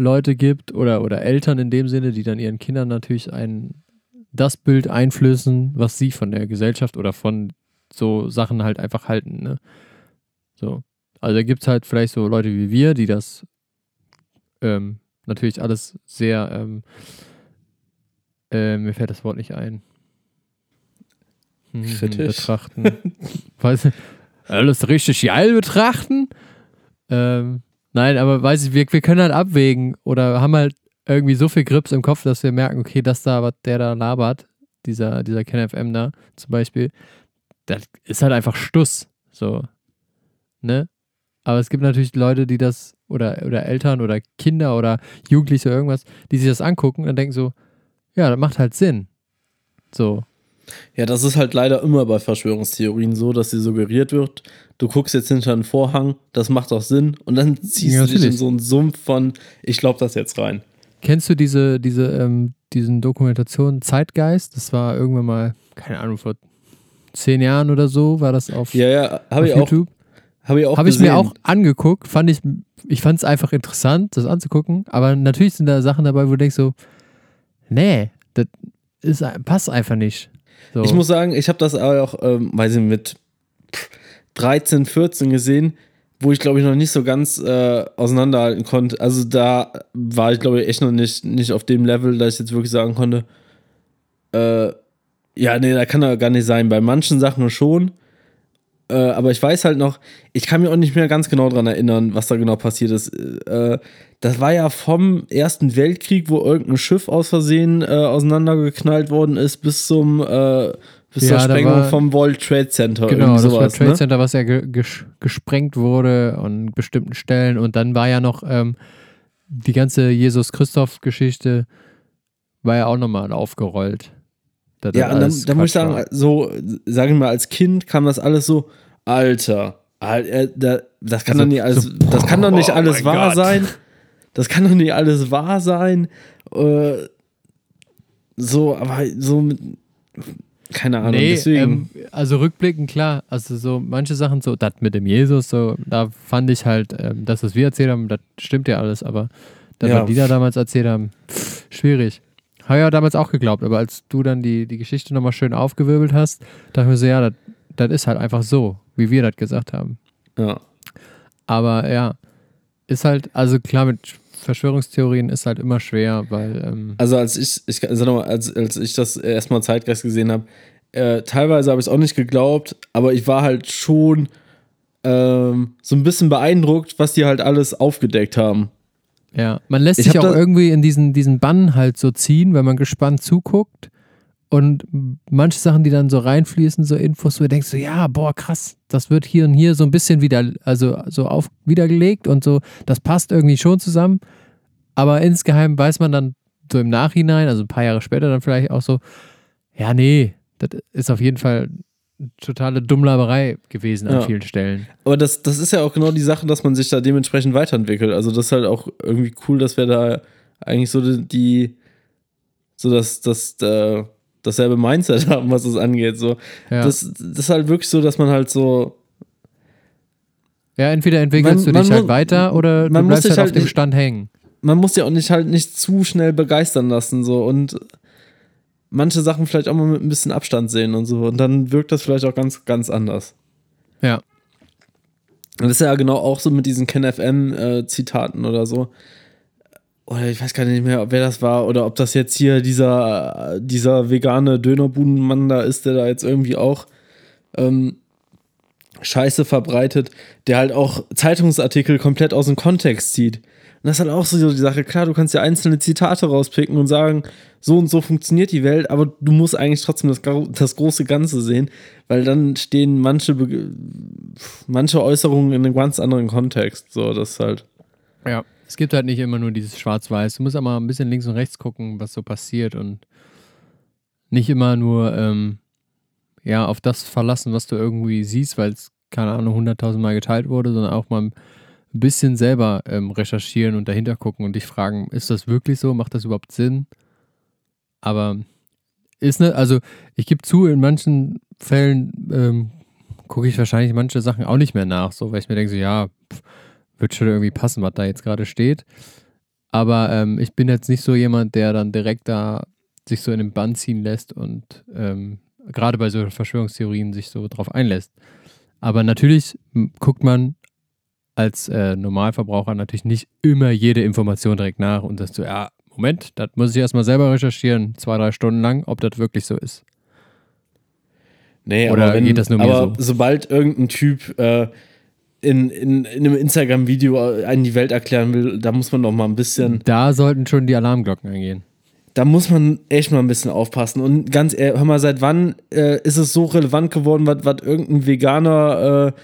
Leute gibt oder, oder Eltern in dem Sinne, die dann ihren Kindern natürlich ein, das Bild einflößen, was sie von der Gesellschaft oder von so Sachen halt einfach halten. Ne? So. Also da gibt es halt vielleicht so Leute wie wir, die das ähm, natürlich alles sehr, ähm, äh, mir fällt das Wort nicht ein. Hm, Kritisch. Betrachten. [LAUGHS] Weiß alles richtig geil betrachten. Ähm, nein, aber weiß ich, wir, wir können halt abwägen oder haben halt irgendwie so viel Grips im Kopf, dass wir merken, okay, das da, was der da labert, dieser, dieser KenFM da zum Beispiel, das ist halt einfach Stuss. So. Ne? Aber es gibt natürlich Leute, die das, oder, oder Eltern oder Kinder oder Jugendliche oder irgendwas, die sich das angucken und denken so, ja, das macht halt Sinn. So. Ja, das ist halt leider immer bei Verschwörungstheorien so, dass sie suggeriert wird, du guckst jetzt hinter einen Vorhang, das macht doch Sinn und dann [LAUGHS] ziehst Ja, du dich in so einen Sumpf von, ich glaube das jetzt rein. Kennst du diese, diese, ähm, diesen Dokumentation Zeitgeist? Das war irgendwann mal, keine Ahnung, vor zehn Jahren oder so, war das auf, Ja, ja, auf habe ich, YouTube. hab ich auch Habe ich mir auch angeguckt, fand ich, ich fand es einfach interessant, das anzugucken, aber natürlich sind da Sachen dabei, wo du denkst so, nee, das ist, passt einfach nicht. So. Ich muss sagen, ich habe das auch, ähm, weiß ich, mit 13, 14 gesehen, wo ich glaube ich noch nicht so ganz äh, auseinanderhalten konnte. Also da war ich glaube ich echt noch nicht, nicht auf dem Level, dass ich jetzt wirklich sagen konnte, äh, ja, nee, da kann er gar nicht sein. Bei manchen Sachen schon. Äh, aber ich weiß halt noch, ich kann mir auch nicht mehr ganz genau dran erinnern, was da genau passiert ist. Äh, das war ja vom Ersten Weltkrieg, wo irgendein Schiff aus Versehen äh, auseinandergeknallt worden ist, bis zum äh, bis Ja, zur Sprengung war- vom World Trade Center. Genau, irgendwie das sowas, Trade ne? Center, was ja ge ges gesprengt wurde an bestimmten Stellen. Und dann war ja noch ähm, die ganze Jesus-Christoph-Geschichte war ja auch nochmal aufgerollt. Da Ja, und dann, dann muss ich sagen, war. so, sage ich mal, als Kind kam das alles so, Alter, Al- äh, da- das kann Also, doch nicht alles, so, das kann doch nicht oh alles wahr Gott. sein. [LAUGHS] Das kann doch nicht alles wahr sein. Äh, so, aber so mit, keine Ahnung, Nee, deswegen. ähm, also rückblickend klar, also so manche Sachen, so das mit dem Jesus, so, da fand ich halt, ähm, das, was wir erzählt haben, das stimmt ja alles, aber das, Ja. was die da damals erzählt haben, pff, schwierig. Habe ja damals auch geglaubt, aber als du dann die, die Geschichte nochmal schön aufgewirbelt hast, dachte ich mir so, ja, das- das ist halt einfach so, wie wir das gesagt haben. ja. Aber ja, ist halt, also klar, mit Verschwörungstheorien ist halt immer schwer, weil, ähm, Also als ich, ich sag mal, als, als ich das erstmal Zeitgeist gesehen habe, äh, teilweise habe ich es auch nicht geglaubt, aber ich war halt schon ähm, so ein bisschen beeindruckt, was die halt alles aufgedeckt haben. Ja, man lässt Ich sich auch irgendwie in diesen, diesen Bann halt so ziehen, wenn man gespannt zuguckt. Und manche Sachen, die dann so reinfließen, so Infos, wo du denkst so, ja, boah, krass, das wird hier und hier so ein bisschen wieder, also so auf wiedergelegt und so, das passt irgendwie schon zusammen. Aber insgeheim weiß man dann so im Nachhinein, also ein paar Jahre später dann vielleicht auch so, ja, nee, das ist auf jeden Fall totale Dummlaberei gewesen an Ja. vielen Stellen. Aber das, das ist ja auch genau die Sache, dass man sich da dementsprechend weiterentwickelt. Also das ist halt auch irgendwie cool, dass wir da eigentlich so die, so das, das, äh, dasselbe Mindset [LAUGHS] haben, was das angeht. So. Ja. Das, das ist halt wirklich so, dass man halt so, Ja, entweder entwickelst Man- du dich man halt weiter oder du man muss bleibst sich halt auf halt dem Stand hängen. man muss ja auch nicht halt nicht zu schnell begeistern lassen. So und manche Sachen vielleicht auch mal mit ein bisschen Abstand sehen und so. Und dann wirkt das vielleicht auch ganz, ganz anders. Ja. Und das ist ja genau auch so mit diesen KenFM-Zitaten oder so. Oder ich weiß gar nicht mehr, wer das war oder ob das jetzt hier dieser, dieser vegane Dönerbudenmann da ist, der da jetzt irgendwie auch ähm, Scheiße verbreitet, der halt auch Zeitungsartikel komplett aus dem Kontext zieht. Und das ist halt auch so die Sache. Klar, du kannst ja einzelne Zitate rauspicken und sagen, so und so funktioniert die Welt, aber du musst eigentlich trotzdem das, das große Ganze sehen, weil dann stehen manche, manche Äußerungen in einem ganz anderen Kontext. So, das halt. Ja, es gibt halt nicht immer nur dieses Schwarz-Weiß. Du musst auch mal ein bisschen links und rechts gucken, was so passiert und nicht immer nur ähm, ja, auf das verlassen, was du irgendwie siehst, weil es, keine Ahnung, hunderttausend Mal geteilt wurde, sondern auch mal ein bisschen selber ähm, recherchieren und dahinter gucken und dich fragen, ist das wirklich so? Macht das überhaupt Sinn? Aber ist ne, also ich gebe zu, in manchen Fällen ähm, gucke ich wahrscheinlich manche Sachen auch nicht mehr nach, so, weil ich mir denke, so, ja, pff, wird schon irgendwie passen, was da jetzt gerade steht. Aber ähm, ich bin jetzt nicht so jemand, der dann direkt da sich so in den Bann ziehen lässt und ähm, gerade bei so Verschwörungstheorien sich so drauf einlässt. Aber natürlich guckt man als äh, Normalverbraucher natürlich nicht immer jede Information direkt nach und sagt so, ja, Moment, das muss ich erstmal selber recherchieren, zwei, drei Stunden lang, ob das wirklich so ist. Nee, Oder aber wenn, geht das nur mir aber so? sobald irgendein Typ äh, in, in, in einem Instagram-Video einen die Welt erklären will, da muss man doch mal ein bisschen. Da sollten schon die Alarmglocken eingehen da muss man echt mal ein bisschen aufpassen. Und ganz ehrlich, hör mal, seit wann äh, ist es so relevant geworden, was irgendein veganer äh,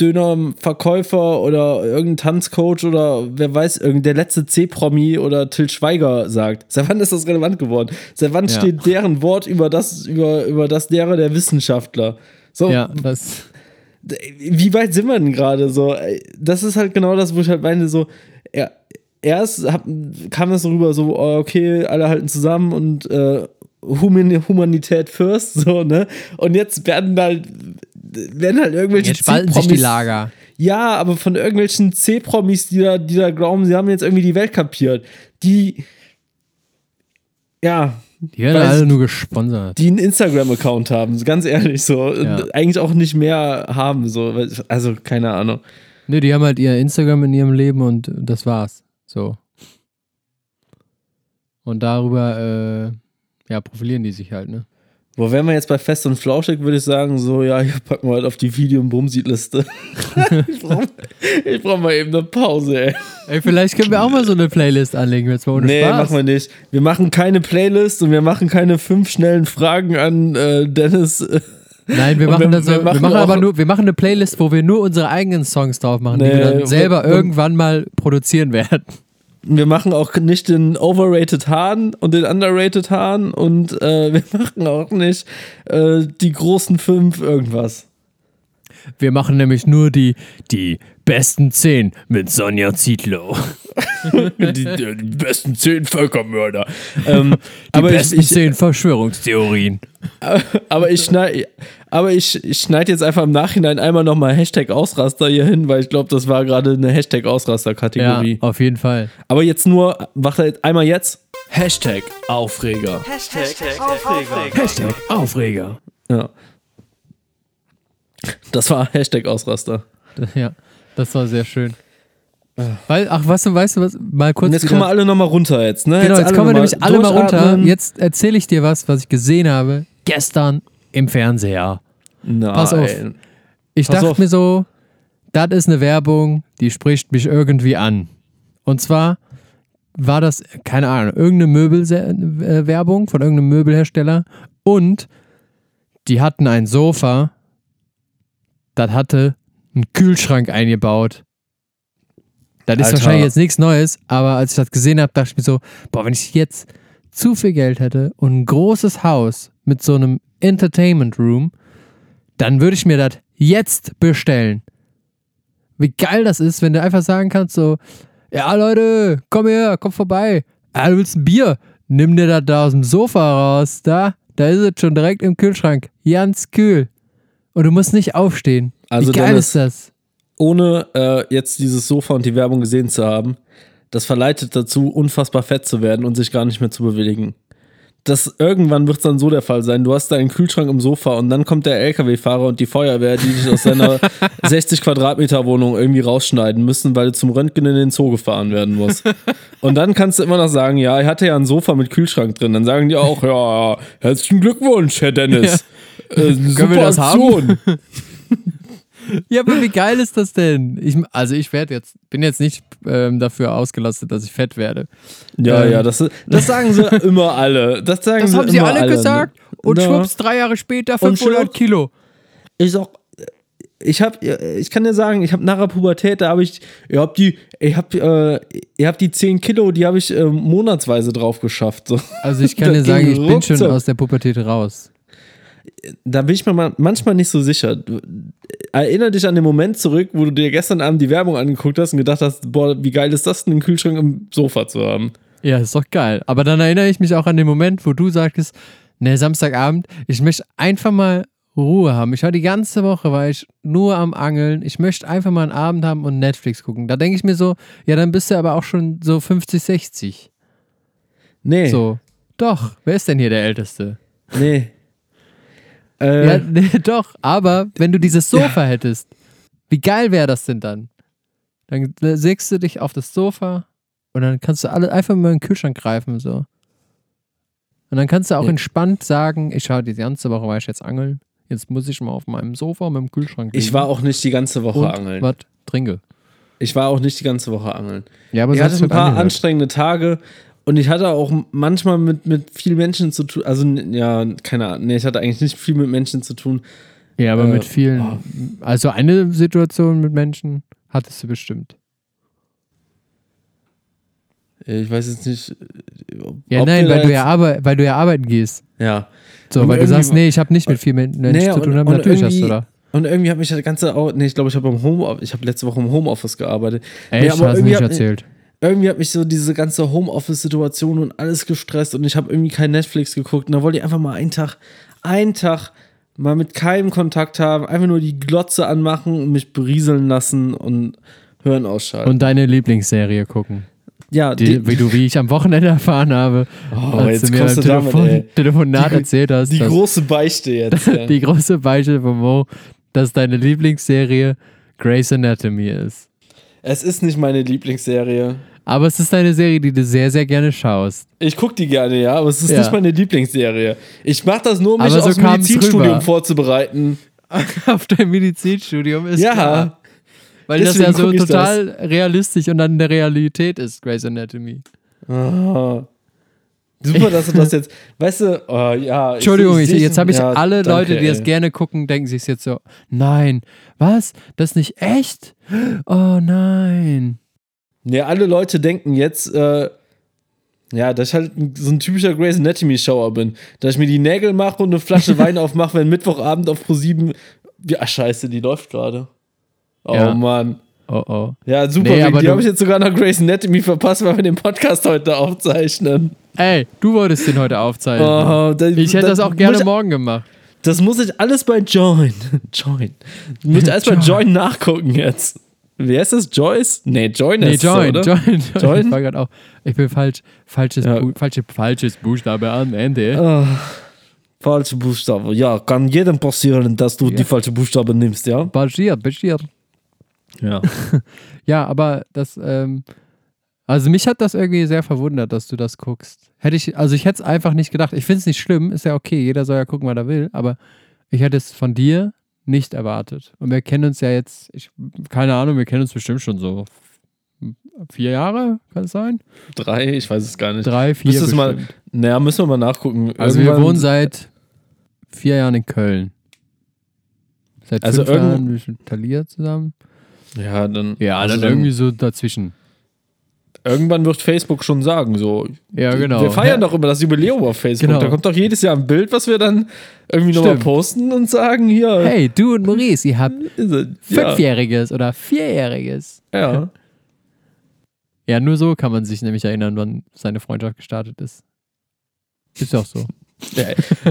Dönerverkäufer oder irgendein Tanzcoach oder wer weiß, der letzte C-Promi oder Till Schweiger sagt. Seit wann ist das relevant geworden? Seit wann ja. steht deren Wort über das, über, über das derer der Wissenschaftler? So, ja, das. Wie weit sind wir denn gerade so? Das ist halt genau das, wo ich halt meine, so, ja, erst hab, kam das so rüber, so, oh, okay, alle halten zusammen und äh, Humanität first, [LAUGHS] so, ne? Und jetzt werden halt, werden halt irgendwelche Jetzt spalten sich die Lager. Ja, aber von irgendwelchen C-Promis, die da, die da glauben, sie haben jetzt irgendwie die Welt kapiert. Die, ja. Die werden alle nur gesponsert. Die einen Instagram-Account haben, ganz ehrlich, so. Ja. Eigentlich auch nicht mehr haben, so. Also, keine Ahnung. Ne, die haben halt ihr Instagram in ihrem Leben und das war's. So. Und darüber, äh, ja, profilieren die sich halt, ne? Wo wären wir jetzt bei Fest und Flauschig, würde ich sagen, so, ja, hier packen wir halt auf die Video- und Bumsietliste. [LAUGHS] ich brauche brauch mal eben eine Pause, ey. Ey, vielleicht können wir auch mal so eine Playlist anlegen, jetzt mal ohne nee, Spaß. machen wir nicht. Wir machen keine Playlist und wir machen keine fünf schnellen Fragen an äh, Dennis. Nein, wir machen, wir, so, wir machen, wir machen aber nur, wir machen eine Playlist, wo wir nur unsere eigenen Songs drauf machen, nee, die wir dann selber und, irgendwann mal produzieren werden. Wir machen auch nicht den Overrated Hahn und den Underrated Hahn und äh, [LAUGHS] wir machen auch nicht äh, die großen fünf irgendwas. Wir machen nämlich nur die, die besten zehn mit Sonja Zietlow. [LAUGHS] die, die, besten zehn Völkermörder. Ähm, [LAUGHS] die aber besten ich, ich, zehn Verschwörungstheorien. [LAUGHS] Aber ich schneide aber ich, ich schneide jetzt einfach im Nachhinein einmal nochmal Hashtag Ausraster hier hin, weil ich glaube, das war gerade eine Hashtag Ausraster-Kategorie. Ja, auf jeden Fall. Aber jetzt nur, warte halt einmal jetzt. Hashtag Aufreger. Hashtag, Hashtag Aufreger. Hashtag Aufreger. Ja. Das war Hashtag Ausraster. Ja, das war sehr schön. Weil, ach, weißt du, weißt du was? Mal kurz. Und jetzt kommen wir alle nochmal runter jetzt, ne? Genau, jetzt, jetzt kommen wir nämlich alle mal runter. Jetzt erzähle ich dir was, was ich gesehen habe gestern im Fernseher. Nein. Pass auf. Ich Pass dachte auf. mir so, das ist eine Werbung, die spricht mich irgendwie an. Und zwar war das, keine Ahnung, irgendeine Möbelwerbung von irgendeinem Möbelhersteller und die hatten ein Sofa, das hatte einen Kühlschrank eingebaut. Das ist Alter. wahrscheinlich jetzt nichts Neues, aber als ich das gesehen habe, dachte ich mir so, boah, wenn ich jetzt zu viel Geld hätte und ein großes Haus mit so einem Entertainment Room, dann würde ich mir das jetzt bestellen. Wie geil das ist, wenn du einfach sagen kannst, so, ja Leute, komm her, komm vorbei. Ah, du willst ein Bier? Nimm dir das da aus dem Sofa raus, da, da ist es schon direkt im Kühlschrank. Ganz kühl. Und du musst nicht aufstehen. Also Wie geil ist das? Ohne äh, jetzt dieses Sofa und die Werbung gesehen zu haben, das verleitet dazu, unfassbar fett zu werden und sich gar nicht mehr zu bewegen das irgendwann wird es dann so der Fall sein. Du hast deinen Kühlschrank im Sofa und dann kommt der LKW-Fahrer und die Feuerwehr, die dich aus seiner 60 [LAUGHS] Quadratmeter Wohnung irgendwie rausschneiden müssen, weil du zum Röntgen in den Zoo gefahren werden musst. Und dann kannst du immer noch sagen, ja, er hatte ja ein Sofa mit Kühlschrank drin. Dann sagen die auch, ja, herzlichen Glückwunsch, Herr Dennis. Ja. Äh, Können wir das Aktion. haben? [LAUGHS] Ja, aber wie geil ist das denn? Ich, also ich werde jetzt, bin jetzt nicht ähm, dafür ausgelastet, dass ich fett werde. Ja, Ähm. ja, das, das sagen sie [LAUGHS] immer alle. Das sagen Das sie haben sie immer alle gesagt. Und Ja. schwupps, drei Jahre später Und 500 schwupps. Kilo. Ich sag, ich hab, ich kann dir sagen, ich habe nach der Pubertät, da habe ich, ihr habt die, ich hab, äh, ihr habt die 10 Kilo, die habe ich äh, monatsweise drauf geschafft. So. Also ich kann dir sagen, ich bin schon aus der Pubertät raus. Da bin ich mir mal- manchmal nicht so sicher. Du- Erinner dich an den Moment zurück, wo du dir gestern Abend die Werbung angeguckt hast und gedacht hast, boah, wie geil ist das denn, einen Kühlschrank im Sofa zu haben. Ja, ist doch geil. Aber dann erinnere ich mich auch an den Moment, wo du sagtest, ne, Samstagabend, ich möchte einfach mal Ruhe haben. Ich war die ganze Woche, war ich nur am Angeln. Ich möchte einfach mal einen Abend haben und Netflix gucken. Da denke ich mir so, ja, dann bist du aber auch schon so 50, 60. Nee, So. Doch, wer ist denn hier der Älteste? nee. Äh, Ja, [LAUGHS] nee, doch, aber wenn du dieses Sofa hättest, wie geil wäre das denn dann? Dann sägst du dich auf das Sofa und dann kannst du alle einfach mal in den Kühlschrank greifen, so. Und dann kannst du auch Ja. entspannt sagen, ich schaue die ganze Woche war ich jetzt angeln. Jetzt muss ich mal auf meinem Sofa mit dem Kühlschrank ich liegen war auch nicht die ganze Woche und angeln. was trinke. Ich war auch nicht die ganze Woche angeln. Ja, aber ich hatte ein paar angehört. anstrengende Tage und ich hatte auch manchmal mit, mit vielen Menschen zu tun. Also, ja, keine Ahnung. Nee, ich hatte eigentlich nicht viel mit Menschen zu tun. Ja, aber äh, mit vielen. oh. Also eine Situation mit Menschen hattest du bestimmt. Ich weiß jetzt nicht. ob- Ja, nein, weil du ja, arbe weil du ja arbeiten gehst. Ja. So, Und weil du sagst, nee, ich habe nicht mit vielen Men- Menschen Nee, zu tun und- und Natürlich hast du da. Und irgendwie hat mich das ganze auch. Nee, ich glaube, ich habe im Home, ich habe letzte Woche im Homeoffice gearbeitet. Echt, nee, aber hast du nicht erzählt. Irgendwie hat mich so diese ganze Homeoffice-Situation und alles gestresst und ich habe irgendwie kein Netflix geguckt. Und da wollte ich einfach mal einen Tag, einen Tag mal mit keinem Kontakt haben, einfach nur die Glotze anmachen und mich berieseln lassen und hören ausschalten. Und deine Lieblingsserie gucken. ja, Die, die, wie du, wie ich am Wochenende erfahren habe, Oh, als jetzt du mir ein damit, Telefon. Telefonat Die- erzählt hast, die dass, große Beichte jetzt. [LAUGHS] ja. die große Beichte von Mo, dass deine Lieblingsserie Grey's Anatomy ist. es ist nicht meine Lieblingsserie. Aber es ist eine Serie, die du sehr, sehr gerne schaust. Ich gucke die gerne, ja, aber es ist Ja. nicht meine Lieblingsserie. Ich mache das nur, um mich so aufs Medizinstudium rüber. vorzubereiten. [LAUGHS] Auf dein Medizinstudium ist Ja. klar. Weil das Deswegen ja so ich total realistisch und dann in der Realität ist, Grey's Anatomy. Ah. Super, dass du das jetzt, weißt du, oh, ja. Entschuldigung, ich, seh- jetzt habe ich ja, alle danke, Leute, die das ey. gerne gucken, denken sich jetzt so, nein, was? Das ist nicht echt? Oh nein. Ja, alle Leute denken jetzt, äh, ja, dass ich halt so ein typischer Grey's Anatomy-Schauer bin. Dass ich mir die Nägel mache und eine Flasche Wein [LAUGHS] aufmache, wenn Mittwochabend auf Pro7. Wie, ach, scheiße, die läuft gerade. Oh Ja. Mann. Oh oh. Ja, super. Nee, die habe ich jetzt sogar noch Grey's Anatomy verpasst, weil wir den Podcast heute aufzeichnen. Ey, du wolltest den heute aufzeichnen. Oh, da- ich hätte da das auch gerne ich- morgen gemacht. Das muss ich alles bei Join. [LAUGHS] Join. Muss ich alles bei Join nachgucken jetzt. Wer ist das? Joyce? Nee, Join Nee, ist join, oder? join, join. Join? Ich war gerade auch. Ich bin falsch, falsches, Ja. Bu falsche, falsches Buchstabe am Ende. Ah, falsche Buchstabe. Ja, kann jedem passieren, dass du die falsche Buchstabe nimmst, ja? Passiert, passiert. Ja. [LAUGHS] Ja, aber das, ähm, also mich hat das irgendwie sehr verwundert, dass du das guckst. Hätte ich, also ich hätte es einfach nicht gedacht. Ich finde es nicht schlimm, ist ja okay, jeder soll ja gucken, was er will, aber ich hätte es von dir nicht erwartet. Und wir kennen uns ja jetzt, ich, keine Ahnung, wir kennen uns bestimmt schon so vier Jahre, kann es sein? Drei, ich weiß es gar nicht. Drei, vier Müsstest mal-. Naja, müssen wir mal nachgucken. Also wir Irgendwann- wohnen seit vier Jahren in Köln. Seit Also fünf Jahren wir Thalia zusammen. Ja, dann. Ja, also dann irgendwie so dazwischen. Irgendwann wird Facebook schon sagen, so. Ja, genau. Wir feiern Ja. doch immer das Jubiläum auf Facebook. Genau. Da kommt doch jedes Jahr ein Bild, was wir dann irgendwie nochmal posten und sagen, hier. Hey, du und Maurice, ihr habt. Ja. Fünfjähriges oder Vierjähriges. ja. Ja, nur so kann man sich nämlich erinnern, wann seine Freundschaft gestartet ist. Ist ja auch so.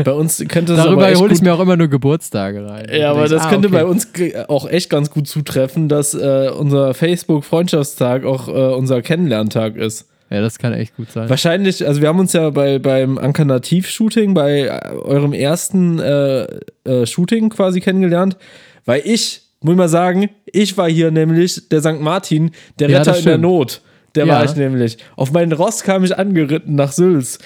Bei uns könnte es Darüber hole ich mir auch immer nur Geburtstage rein. Ja, aber das denk, könnte ah, bei okay. uns auch echt ganz gut zutreffen, dass äh, unser Facebook-Freundschaftstag auch äh, unser Kennenlerntag ist. Ja, das kann echt gut sein. Wahrscheinlich, also wir haben uns ja bei, beim Ankarnativ-Shooting, bei äh, eurem ersten äh, äh, Shooting quasi kennengelernt, weil ich, muss ich mal sagen, ich war hier nämlich der St. Martin, der Ja, Retter in der. Not. Der Ja. war ich nämlich. Auf meinen Ross kam ich angeritten nach Sülz.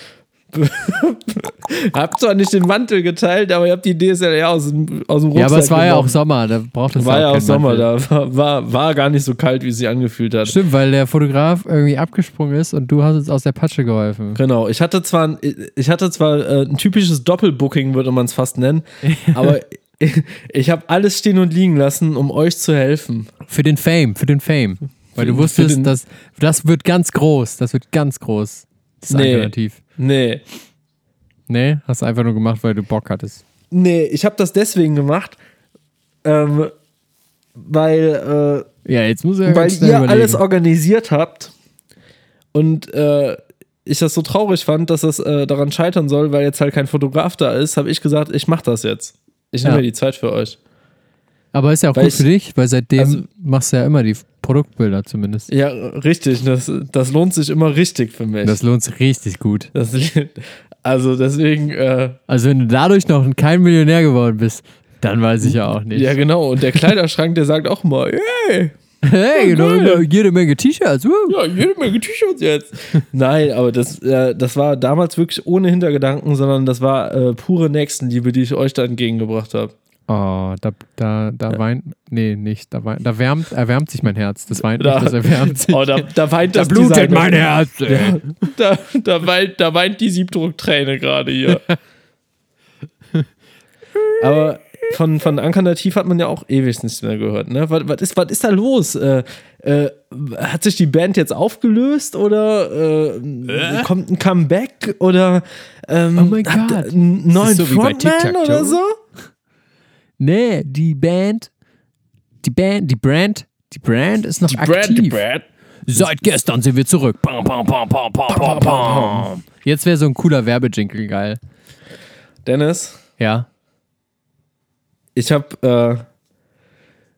[LAUGHS] habt zwar nicht den Mantel geteilt, aber ihr habt die DSLR aus dem, aus dem Rucksack Ja, aber es war ja auch genommen. Sommer, da braucht es War ja auch Sommer, Mantel. da war, war, war gar nicht so kalt, wie es sich angefühlt hat. Stimmt, weil der Fotograf irgendwie abgesprungen ist und du hast uns aus der Patsche geholfen. Genau, ich hatte zwar ein, ich hatte zwar äh, ein typisches Doppelbooking, würde man es fast nennen, [LAUGHS] aber ich, ich habe alles stehen und liegen lassen, um euch zu helfen. Für den Fame, für den Fame. Weil du Für- für wusstest, dass das wird ganz groß, das wird ganz groß. Das ist Nee. alternativ. Nee, Nee, hast du einfach nur gemacht, weil du Bock hattest. nee, ich habe das deswegen gemacht, ähm, weil äh, Ja, jetzt muss er weil ihr überlegen. alles organisiert habt und äh, ich das so traurig fand, dass das äh, daran scheitern soll, weil jetzt halt kein Fotograf da ist, habe ich gesagt, ich mache das jetzt. Ich nehme Ja. mir die Zeit für euch. Aber ist ja auch Weil gut ich- für dich, weil seitdem Also- machst du ja immer die Produktbilder zumindest. Ja, richtig. Das, das lohnt sich immer richtig für mich. Das lohnt sich richtig gut. Das, also deswegen, äh, Also wenn du dadurch noch kein Millionär geworden bist, dann weiß ich ja auch nicht. ja genau. Und der Kleiderschrank, der sagt auch mal, hey, hey, geil. immer jede Menge T-Shirts. ja, jede Menge T-Shirts jetzt. Nein, aber das, äh, das war damals wirklich ohne Hintergedanken, sondern das war äh, pure Nächstenliebe, die ich euch da entgegengebracht habe. Oh, da, da, da weint, nee, nicht, da, weint, da wärmt, erwärmt sich mein Herz. Das weint Da- nicht, das erwärmt [LAUGHS] sich. Oh, da, da weint da das blutet Design- mein Herz. ey. Da, da, weint, da weint die Siebdruckträne gerade hier. [LAUGHS] Aber von, von Anker Nativ hat man ja auch ewig nichts mehr gehört. Ne? Was, was, ist, was ist da los? Äh, äh, hat sich die Band jetzt aufgelöst oder äh, kommt ein Comeback oder ähm, Oh mein Gott. einen neuen so Frontman oder so? Nee, die Band, die Band, die Brand, die Brand ist noch aktiv. Brand. Seit gestern sind wir zurück. Bam, bam, bam, bam, bam, bam, bam. Jetzt wäre so ein cooler Werbejingle geil. Dennis, Ja. ich habe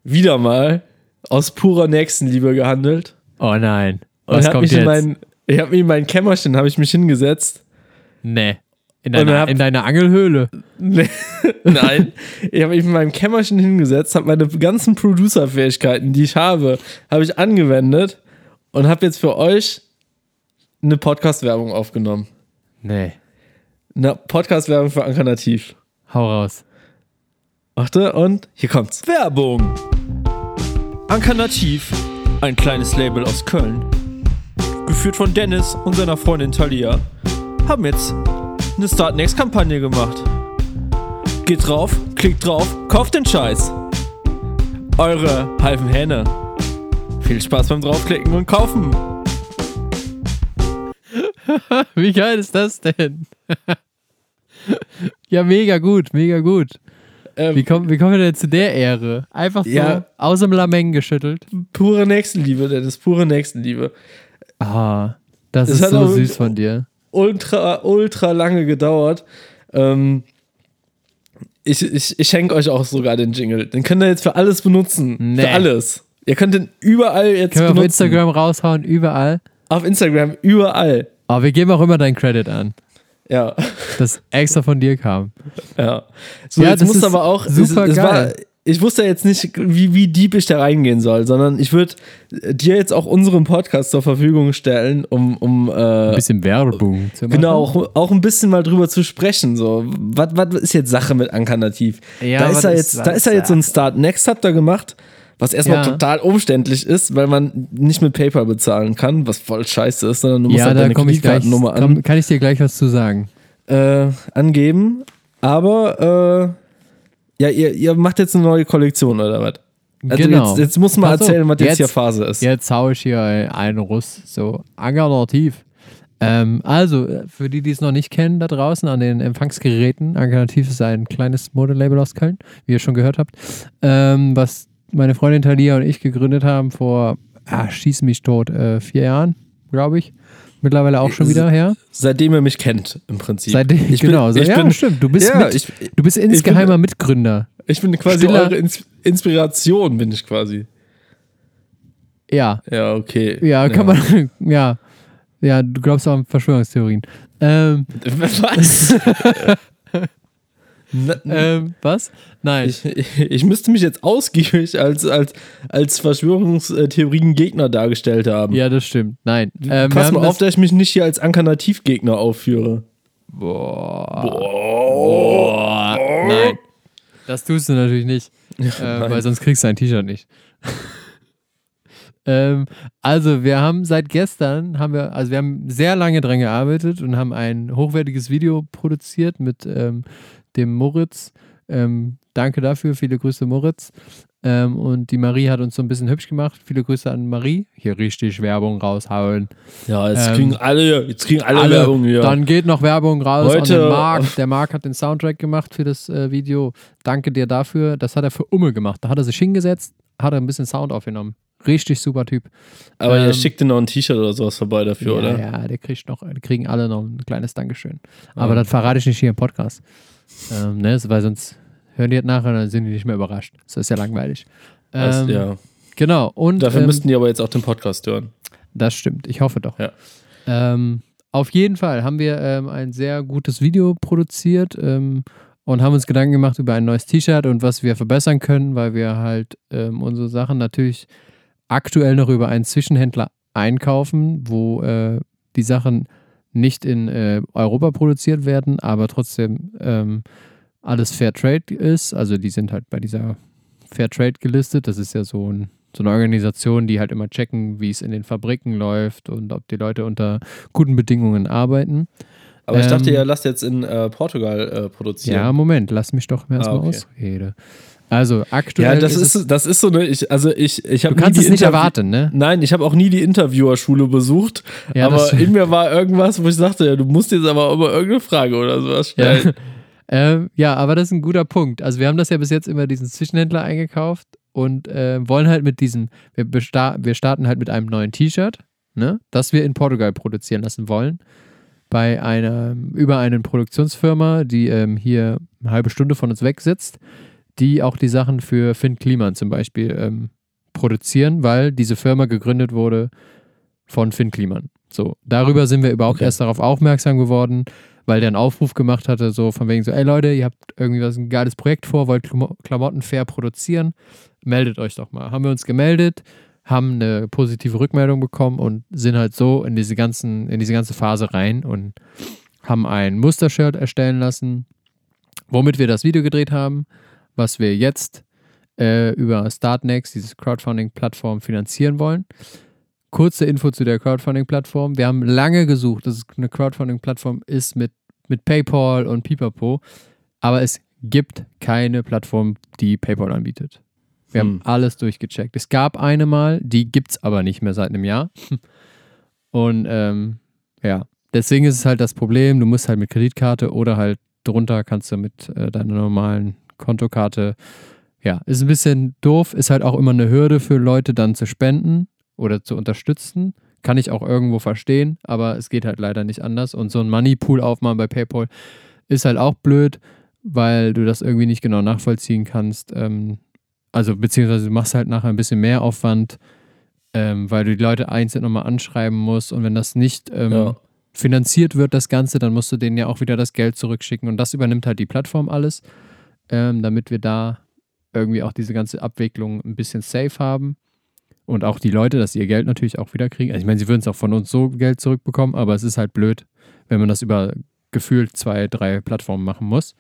äh, wieder mal aus purer Nächstenliebe gehandelt. Oh nein. Was hab kommt mich jetzt? in mein, ich habe mich in mein Kämmerchen habe ich mich hingesetzt. nee. In deiner, hab- in deiner Angelhöhle. Nee, [LAUGHS] Nein, ich habe mich in meinem Kämmerchen hingesetzt, habe meine ganzen Producer-Fähigkeiten, die ich habe, habe ich angewendet und habe jetzt für euch eine Podcast-Werbung aufgenommen. Nee. Eine Podcast-Werbung für Anker Nativ. Hau raus. Warte, und hier kommt's. Werbung. Ankernativ, ein kleines Label aus Köln, geführt von Dennis und seiner Freundin Talia, haben jetzt eine Start Next Kampagne gemacht. Geht drauf, klickt drauf, kauft den Scheiß. Eure halben Hähne. Viel Spaß beim draufklicken und kaufen. [LAUGHS] Wie geil ist das denn? [LAUGHS] ja, mega gut, mega gut. Ähm, Wie kommen wie kommen wir denn zu der Ehre? Einfach so Ja. aus dem Lameng geschüttelt. pure Nächstenliebe, das ist pure Nächstenliebe. Ah, das, Das ist so süß von dir. Ultra, ultra lange gedauert. Ähm, ich ich, ich schenke euch auch sogar den Jingle. Den könnt ihr jetzt für alles benutzen. Nee. Für alles. Ihr könnt den überall jetzt Können wir auf benutzen. Instagram raushauen, überall. Auf Instagram, überall. Aber wir geben auch immer deinen Credit an, Ja, dass extra von dir kam. ja. So, Ja, jetzt das muss aber auch. super es, es war, geil. Ich wusste jetzt nicht, wie, wie deep ich da reingehen soll, sondern ich würde dir jetzt auch unseren Podcast zur Verfügung stellen, um, um äh, Ein bisschen Werbung zu machen. Genau, auch, auch ein bisschen mal drüber zu sprechen. So, was, was ist jetzt Sache mit Ankernativ? Ja, da ist er ist jetzt, da ist er jetzt so ein Start Next habt ihr gemacht, was erstmal Ja. total umständlich ist, weil man nicht mit PayPal bezahlen kann, was voll scheiße ist, sondern du musst Ja, halt da deine komme ich gleich. Kreditkartennummer an, kann ich dir gleich was zu sagen? äh, angeben. Aber äh, ja, ihr, ihr macht jetzt eine neue Kollektion oder was? Also Genau. jetzt, jetzt muss man erzählen, was jetzt, jetzt- hier Phase ist. Jetzt hau ich hier einen Russ, so alternativ. Ähm, also, für die, die es noch nicht kennen, da draußen an den Empfangsgeräten, Alternativ ist ein kleines Modelabel aus Köln, wie ihr schon gehört habt, ähm, was meine Freundin Talia und ich gegründet haben vor, ah, schieß mich tot, äh, vier Jahren, glaube ich. Mittlerweile auch schon wieder her. Seitdem ihr mich kennt, im Prinzip. Seitdem, ich bin, genau. so, ich ja, bin, stimmt. Du bist, ja, mit, ich, du bist insgeheimer Mitgründer. Ich bin quasi Stiller- eure Ins Inspiration, bin ich quasi. Ja, Ja, okay. ja, kann man, [LAUGHS] ja. Ja, du glaubst auch an Verschwörungstheorien. Ähm, [LAUGHS] Was? [LAUGHS] Na, ähm, was? Nein. ich, ich, ich müsste mich jetzt ausgiebig als, als, als Verschwörungstheorien-Gegner dargestellt haben. ja, das stimmt. Nein. Ähm, Pass mal auf, das, dass ich mich nicht hier als Alternativgegner aufführe. Boah. Boah. Nein. Das tust du natürlich nicht. äh, weil sonst kriegst du ein T-Shirt nicht. [LAUGHS] ähm, also, wir haben seit gestern, haben wir, also wir haben sehr lange dran gearbeitet und haben ein hochwertiges Video produziert mit ähm, dem Moritz. Ähm, danke dafür, viele Grüße Moritz. Ähm, und die Marie hat uns so ein bisschen hübsch gemacht. Viele Grüße an Marie. Hier richtig Werbung raushauen. Ja, jetzt Ähm, kriegen alle, jetzt kriegen alle, Alle. Werbung hier. Dann geht noch Werbung raus Heute- an den Marc. Der Marc hat den Soundtrack gemacht für das äh, Video. Danke dir dafür. Das hat er für Umme gemacht. Da hat er sich hingesetzt, hat er ein bisschen Sound aufgenommen. Richtig super Typ. Aber ähm, schickt dir noch ein T-Shirt oder sowas vorbei dafür, ja, oder? ja, der kriegt noch, die kriegen alle noch ein kleines Dankeschön. Aber das verrate ich nicht hier im Podcast. Ähm, ne, weil sonst hören die das nachher und dann sind die nicht mehr überrascht. Das ist ja langweilig. Das- Ähm, ja. Genau. Und Dafür ähm, müssten die aber jetzt auch den Podcast hören. Das stimmt, ich hoffe doch. Ja. Ähm, auf jeden Fall haben wir ähm, ein sehr gutes Video produziert ähm, und haben uns Gedanken gemacht über ein neues T-Shirt und was wir verbessern können, weil wir halt ähm, unsere Sachen natürlich aktuell noch über einen Zwischenhändler einkaufen, wo äh, die Sachen nicht in äh, Europa produziert werden, aber trotzdem ähm, alles Fair Trade ist. Also die sind halt bei dieser Fair Trade gelistet. Das ist ja so, ein, so eine Organisation, die halt immer checken, wie es in den Fabriken läuft und ob die Leute unter guten Bedingungen arbeiten. Aber ich dachte, Ähm, ihr lasst jetzt in äh, Portugal äh, produzieren. Ja, Moment, lass mich doch erstmal Ah, okay. ausreden. Also aktuell Ja, das ist, ist, das ist so eine, ich, also ich, ich habe du kannst es nicht erwarten, ne? Nein, ich habe auch nie die Interviewerschule besucht, Ja, aber in mir war irgendwas, wo ich sagte, ja, du musst jetzt aber immer irgendeine Frage oder sowas stellen. [LAUGHS] Ähm, ja, aber das ist ein guter Punkt. Also wir haben das ja bis jetzt immer diesen Zwischenhändler eingekauft und äh, wollen halt mit diesem, wir, wir starten halt mit einem neuen T-Shirt, ne, das wir in Portugal produzieren lassen wollen. Bei einer, über eine Produktionsfirma, die ähm, hier eine halbe Stunde von uns weg sitzt, die auch die Sachen für Finn Kliman zum Beispiel ähm, produzieren, weil diese Firma gegründet wurde von Finn Kliman. So, darüber sind wir überhaupt Okay. erst darauf aufmerksam geworden, weil der einen Aufruf gemacht hatte, so von wegen so, ey Leute, ihr habt irgendwie was ein geiles Projekt vor, wollt Klamo- Klamotten fair produzieren, meldet euch doch mal. Haben wir uns gemeldet, haben eine positive Rückmeldung bekommen und sind halt so in diese ganzen, in diese ganze Phase rein und haben ein Mustershirt erstellen lassen, womit wir das Video gedreht haben, was wir jetzt äh, über Startnext, diese Crowdfunding-Plattform, finanzieren wollen. Kurze Info zu der Crowdfunding-Plattform. Wir haben lange gesucht, dass es eine Crowdfunding-Plattform ist mit, mit PayPal und Pipapo, aber es gibt keine Plattform, die PayPal anbietet. Wir Hm. haben alles durchgecheckt. Es gab eine mal, die gibt es aber nicht mehr seit einem Jahr. [LAUGHS] Und ähm, ja, deswegen ist es halt das Problem, du musst halt mit Kreditkarte oder halt drunter kannst du mit äh, deiner normalen Kontokarte. Ja, ist ein bisschen doof, ist halt auch immer eine Hürde für Leute dann zu spenden oder zu unterstützen. Kann ich auch irgendwo verstehen, aber es geht halt leider nicht anders. Und so ein Moneypool aufmachen bei PayPal ist halt auch blöd, weil du das irgendwie nicht genau nachvollziehen kannst. Ähm, also beziehungsweise du machst halt nachher ein bisschen mehr Aufwand, ähm, weil du die Leute einzeln nochmal anschreiben musst. Und wenn das nicht ähm, Ja. finanziert wird, das Ganze, dann musst du denen ja auch wieder das Geld zurückschicken. Und das übernimmt halt die Plattform alles, ähm, damit wir da irgendwie auch diese ganze Abwicklung ein bisschen safe haben. Und auch die Leute, dass sie ihr Geld natürlich auch wieder kriegen. Also ich meine, sie würden es auch von uns so Geld zurückbekommen, aber es ist halt blöd, wenn man das über gefühlt zwei, drei Plattformen machen muss.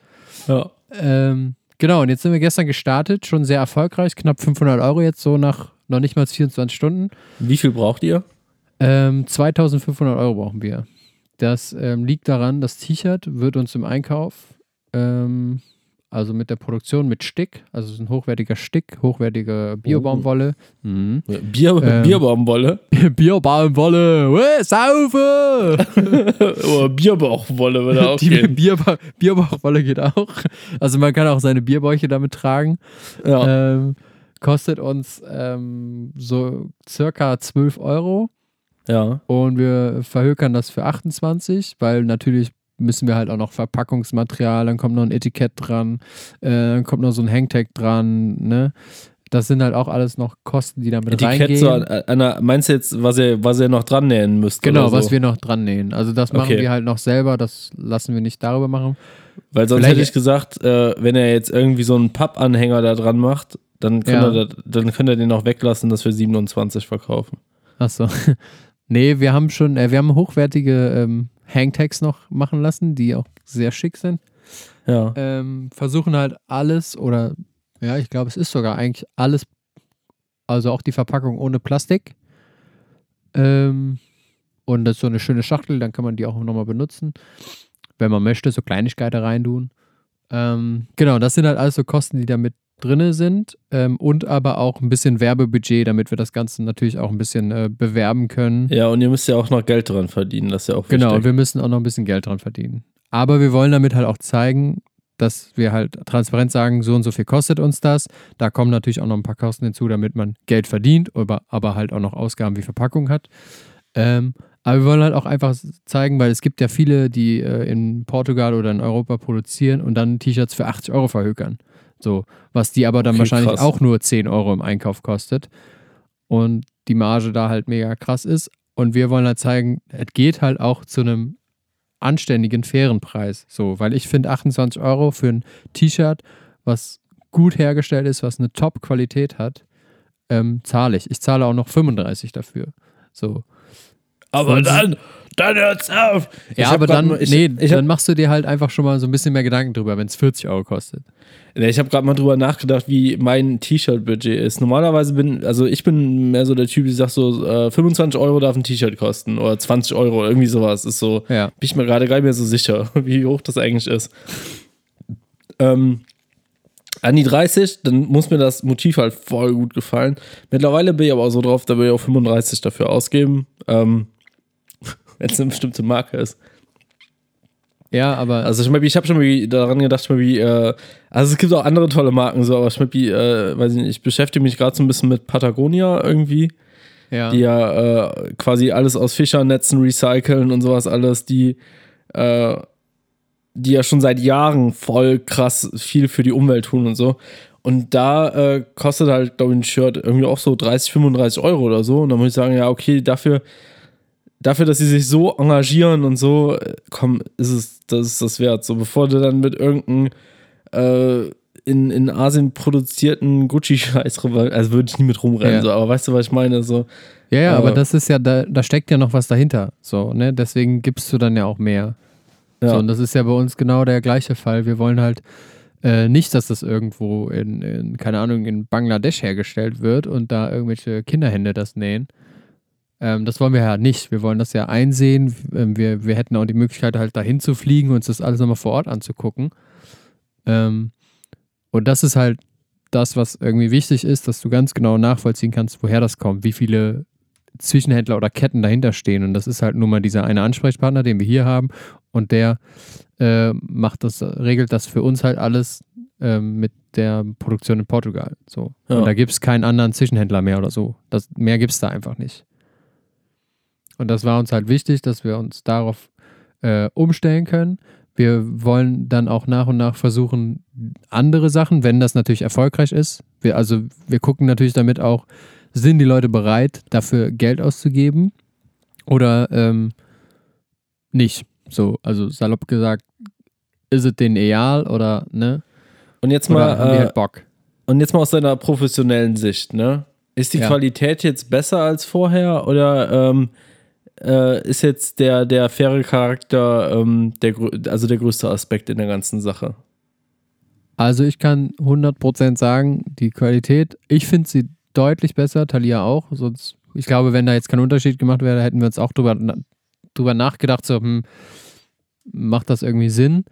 Ja. Ähm, genau, und jetzt sind wir gestern gestartet, schon sehr erfolgreich, knapp 500 Euro jetzt so nach noch nicht mal 24 Stunden. Wie viel braucht ihr? Ähm, 2500 Euro brauchen wir. Das ähm, liegt daran, das T-Shirt wird uns im Einkauf, ähm, also mit der Produktion mit Stick, also es ist ein hochwertiger Stick, hochwertige Biobaumwolle. Mhm. Bier, Ähm. [LAUGHS] Bierbaumwolle? [LAUGHS] Bierbaumwolle, Weh, saufe! [LAUGHS] Oder Bierbauchwolle würde auch Die gehen. Bierba Bierbauchwolle geht auch. Also man kann auch seine Bierbäuche damit tragen. Ja. Ähm, kostet uns ähm, so circa 12 Euro. ja. Und wir verhökern das für 28, weil natürlich müssen wir halt auch noch Verpackungsmaterial, dann kommt noch ein Etikett dran, äh, dann kommt noch so ein Hangtag dran, ne? Das sind halt auch alles noch Kosten, die damit Etikett reingehen. so an, an einer, meinst du jetzt, was ihr, was ihr noch dran nähen müsst? genau, so? was wir noch dran nähen. Also das machen Okay. wir halt noch selber, das lassen wir nicht darüber machen. Weil sonst Vielleicht- hätte ich gesagt, äh, wenn er jetzt irgendwie so einen Pappanhänger da dran macht, dann könnt, Ja. das- dann könnt ihr den auch weglassen, dass wir 27 verkaufen. Achso. [LAUGHS] nee, wir haben schon, äh, wir haben hochwertige ähm, Hangtags noch machen lassen, die auch sehr schick sind. Ja. Ähm, versuchen halt alles oder ja, ich glaube, es ist sogar eigentlich alles, also auch die Verpackung ohne Plastik. Ähm, und das ist so eine schöne Schachtel, dann kann man die auch nochmal benutzen. Wenn man möchte, so Kleinigkeiten reintun. Ähm, genau, das sind halt alles so Kosten, die damit drin sind ähm, und aber auch ein bisschen Werbebudget, damit wir das Ganze natürlich auch ein bisschen äh, bewerben können. Ja, und ihr müsst ja auch noch Geld dran verdienen, das ist ja auch Genau, wichtig. wir müssen auch noch ein bisschen Geld dran verdienen. Aber wir wollen damit halt auch zeigen, dass wir halt transparent sagen, so und so viel kostet uns das. Da kommen natürlich auch noch ein paar Kosten hinzu, damit man Geld verdient, aber, aber halt auch noch Ausgaben wie Verpackung hat. Ähm, aber wir wollen halt auch einfach zeigen, weil es gibt ja viele, die äh, in Portugal oder in Europa produzieren und dann T-Shirts für 80 Euro verhökern. So, was die aber dann Okay, wahrscheinlich krass. auch nur 10 Euro im Einkauf kostet. Und die Marge da halt mega krass ist. Und wir wollen halt zeigen, es geht halt auch zu einem anständigen, fairen Preis. So, weil ich finde 28 Euro für ein T-Shirt, was gut hergestellt ist, was eine Top-Qualität hat, ähm, zahle ich. Ich zahle auch noch 35 dafür. So. Aber dann, dann hört's auf. Ja, aber dann, mal- ich, nee, ich hab, dann machst du dir halt einfach schon mal so ein bisschen mehr Gedanken drüber, wenn es 40 Euro kostet. nee, ich habe gerade mal drüber nachgedacht, wie mein T-Shirt-Budget ist. Normalerweise bin, also ich bin mehr so der Typ, der sagt so, äh, 25 Euro darf ein T-Shirt kosten oder 20 Euro oder irgendwie sowas. Ist so, Ja. bin ich mir gerade gar nicht mehr so sicher, [LAUGHS] wie hoch das eigentlich ist. Ähm, an die 30, dann muss mir das Motiv halt voll gut gefallen. Mittlerweile bin ich aber auch so drauf, da will ich auch 35 dafür ausgeben. Ähm, Wenn es eine bestimmte Marke ist. Ja, aber Also ich, ich habe schon mal daran gedacht, ich äh, also es gibt auch andere tolle Marken, so, aber ich, äh, weiß ich, nicht, ich beschäftige mich gerade so ein bisschen mit Patagonia irgendwie, ja. die ja äh, quasi alles aus Fischernetzen recyceln und sowas alles, die, äh, die ja schon seit Jahren voll krass viel für die Umwelt tun und so. Und da äh, kostet halt, glaube ich, ein Shirt irgendwie auch so 30, 35 Euro oder so. Und dann muss ich sagen, ja, okay, dafür, dafür, dass sie sich so engagieren und so, äh, komm, ist es, das ist das wert. So, bevor du dann mit irgendeinem äh, in, in Asien produzierten Gucci-Scheiß rüber, also würde ich nie mit rumrennen, Ja. so, aber weißt du, was ich meine? So, ja, ja, aber äh, das ist ja, da, da steckt ja noch was dahinter. So, ne? Deswegen gibst du dann ja auch mehr. ja. So, und das ist ja bei uns genau der gleiche Fall. Wir wollen halt äh, nicht, dass das irgendwo in, in, keine Ahnung, in Bangladesch hergestellt wird und da irgendwelche Kinderhände das nähen. Ähm, das wollen wir ja nicht. Wir wollen das ja einsehen. Ähm, wir, wir hätten auch die Möglichkeit, halt dahin zu fliegen und uns das alles nochmal vor Ort anzugucken. Ähm, und das ist halt das, was irgendwie wichtig ist, dass du ganz genau nachvollziehen kannst, woher das kommt, wie viele Zwischenhändler oder Ketten dahinter stehen. Und das ist halt nur mal dieser eine Ansprechpartner, den wir hier haben. Und der äh, macht das, regelt das für uns halt alles ähm, mit der Produktion in Portugal. So. Ja. Und da gibt es keinen anderen Zwischenhändler mehr oder so. Das, mehr gibt es da einfach nicht. Und das war uns halt wichtig, dass wir uns darauf äh, umstellen können. Wir wollen dann auch nach und nach versuchen, andere Sachen, wenn das natürlich erfolgreich ist. Wir, also wir gucken natürlich damit auch, sind die Leute bereit, dafür Geld auszugeben oder ähm, nicht. So, also salopp gesagt, ist es denen egal oder ne? Und jetzt mal, haben die äh, halt Bock? Und jetzt mal aus deiner professionellen Sicht, ne? Ist die Ja. Qualität jetzt besser als vorher oder ähm, äh, ist jetzt der, der faire Charakter ähm, der, also der größte Aspekt in der ganzen Sache? Also ich kann 100% sagen, die Qualität, ich finde sie deutlich besser, Talia auch. Sonst, ich glaube, wenn da jetzt kein Unterschied gemacht wäre, hätten wir uns auch drüber, drüber nachgedacht, so, hm, macht das irgendwie Sinn?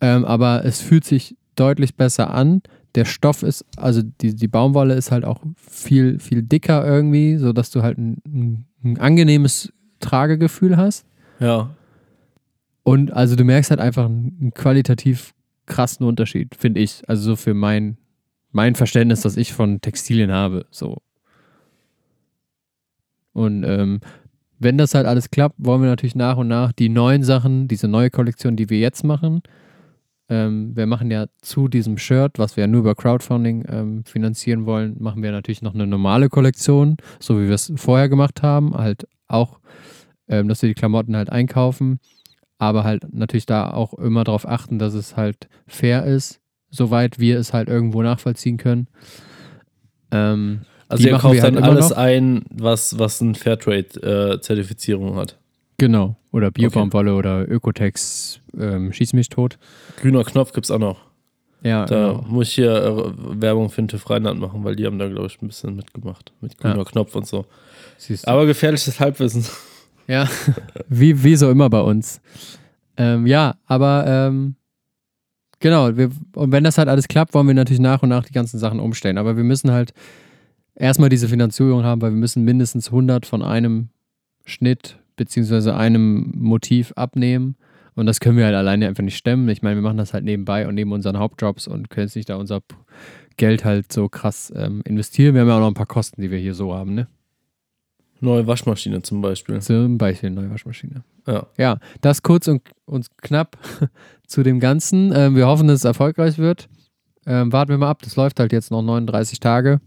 Ähm, aber es fühlt sich deutlich besser an. Der Stoff ist, also die, die Baumwolle ist halt auch viel, viel dicker irgendwie, sodass du halt ein, ein angenehmes Tragegefühl hast. Ja. Und also du merkst halt einfach einen, qualitativ krassen Unterschied, finde ich. Also so für mein, mein Verständnis, das ich von Textilien habe. So. Und ähm, wenn das halt alles klappt, wollen wir natürlich nach und nach die neuen Sachen, diese neue Kollektion, die wir jetzt machen. Ähm, wir machen ja zu diesem Shirt, was wir ja nur über Crowdfunding ähm, finanzieren wollen, machen wir natürlich noch eine normale Kollektion, so wie wir es vorher gemacht haben. Halt auch, ähm, dass wir die Klamotten halt einkaufen aber halt natürlich da auch immer darauf achten, dass es halt fair ist, soweit wir es halt irgendwo nachvollziehen können. Ähm, Also ihr kauft wir halt dann alles noch. ein, was, was eine Fairtrade-Zertifizierung hat. Genau. Oder Biobaumwolle oder Ökotex ähm, Schieß mich tot. Grüner Knopf gibt's auch noch. Ja, Da genau. muss ich hier äh, Werbung für den TÜV Rheinland machen, weil die haben da, glaube ich, ein bisschen mitgemacht. Mit grüner Ja. Knopf und so. Siehst du. Aber gefährliches Halbwissen. [LAUGHS] Ja, wie, wie so immer bei uns. Ähm, ja, aber ähm, genau, wir, und wenn das halt alles klappt, wollen wir natürlich nach und nach die ganzen Sachen umstellen. Aber wir müssen halt erstmal diese Finanzierung haben, weil wir müssen mindestens 100 von einem Schnitt beziehungsweise einem Motiv abnehmen. Und das können wir halt alleine einfach nicht stemmen. Ich meine, wir machen das halt nebenbei und neben unseren Hauptjobs und können jetzt nicht da unser Geld halt so krass ähm, investieren. Wir haben ja auch noch ein paar Kosten, die wir hier so haben, ne? Neue Waschmaschine zum Beispiel. Zum Beispiel eine neue Waschmaschine. Ja. Ja, das kurz und, und knapp [LAUGHS] zu dem Ganzen. Ähm, wir hoffen, dass es erfolgreich wird. Ähm, warten wir mal ab. Das läuft halt jetzt noch 39 Tage.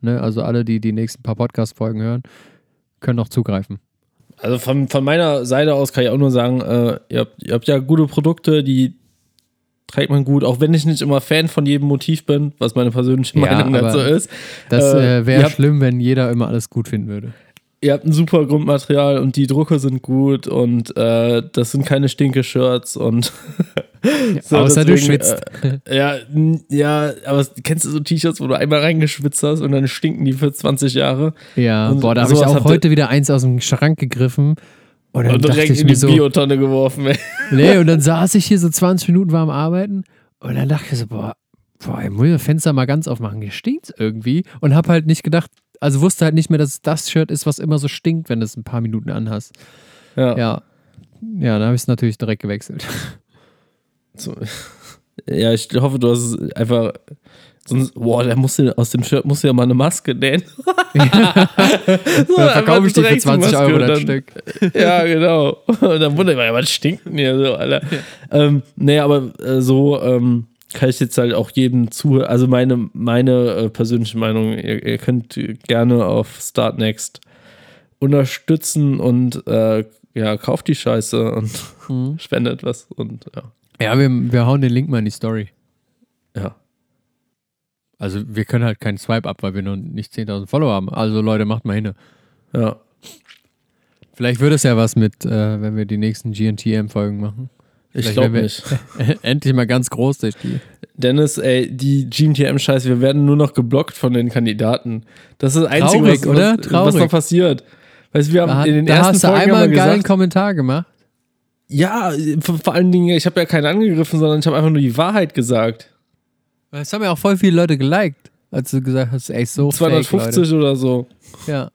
Ne? Also alle, die die nächsten paar Podcast-Folgen hören, können noch zugreifen. Also von, von meiner Seite aus kann ich auch nur sagen, äh, ihr, habt, ihr habt ja gute Produkte, die trägt man gut, auch wenn ich nicht immer Fan von jedem Motiv bin, was meine persönliche Ja, Meinung dazu ist. Das Äh, äh, wäre schlimm, wenn jeder immer alles gut finden würde. Ihr habt ein super Grundmaterial und die Drucke sind gut und äh, das sind keine Stinke-Shirts und [LAUGHS] so, Außer du deswegen, schwitzt. Äh, ja, ja, aber kennst du so T-Shirts, wo du einmal reingeschwitzt hast und dann stinken die für 20 Jahre? ja, und boah, da habe ich auch heute wieder eins aus dem Schrank gegriffen. Und dann Und direkt ich in die so, Biotonne geworfen. Ey. [LAUGHS] Nee, und dann saß ich hier so 20 Minuten warm arbeiten und dann dachte ich so, boah, boah, ich muss das Fenster mal ganz aufmachen, hier stinkt's irgendwie. Und hab halt nicht gedacht, also wusste halt nicht mehr, dass es das Shirt ist, was immer so stinkt, wenn du es ein paar Minuten anhast. Ja. Ja. Ja, dann habe ich es natürlich direkt gewechselt. [LAUGHS] So. Ja, ich hoffe, du hast es einfach. Sonst, boah, der muss ja, aus dem Shirt muss ja mal eine Maske nähen. [LAUGHS] [LAUGHS] so, Dann verkaufe ich die für 20 Euro das Stück. Ja, genau. Und dann wundert man, ja, was stinkt denn hier so, Alter? Ähm, nee, aber äh, so ähm, kann ich jetzt halt auch jedem zuhören. Also meine, meine äh, persönliche Meinung, ihr, ihr könnt gerne auf Start Next unterstützen und äh, ja, kauft die Scheiße und [LAUGHS] Mhm. spendet was und ja. Ja, wir, wir hauen den Link mal in die Story. Ja. Also wir können halt keinen Swipe ab, weil wir noch nicht 10.000 Follower haben. Also Leute, macht mal hin. Ja. Vielleicht wird es ja was mit, äh, wenn wir die nächsten GNTM-Folgen machen. Ich glaube nicht. [LAUGHS] Endlich mal ganz groß durch die. Dennis, ey, die GMTM-Scheiße, wir werden nur noch geblockt von den Kandidaten. Das ist das Einzige, Traurig, was, oder? was, was Traurig. noch passiert. Weißt du, wir haben Da, in den da ersten hast du Folgen einmal einen geilen gesagt, Kommentar gemacht. ja, vor, allen Dingen, ich habe ja keinen angegriffen, sondern ich habe einfach nur die Wahrheit gesagt. Das haben ja auch voll viele Leute geliked, als du gesagt hast, ey, so fake, 250 oder so. Ja.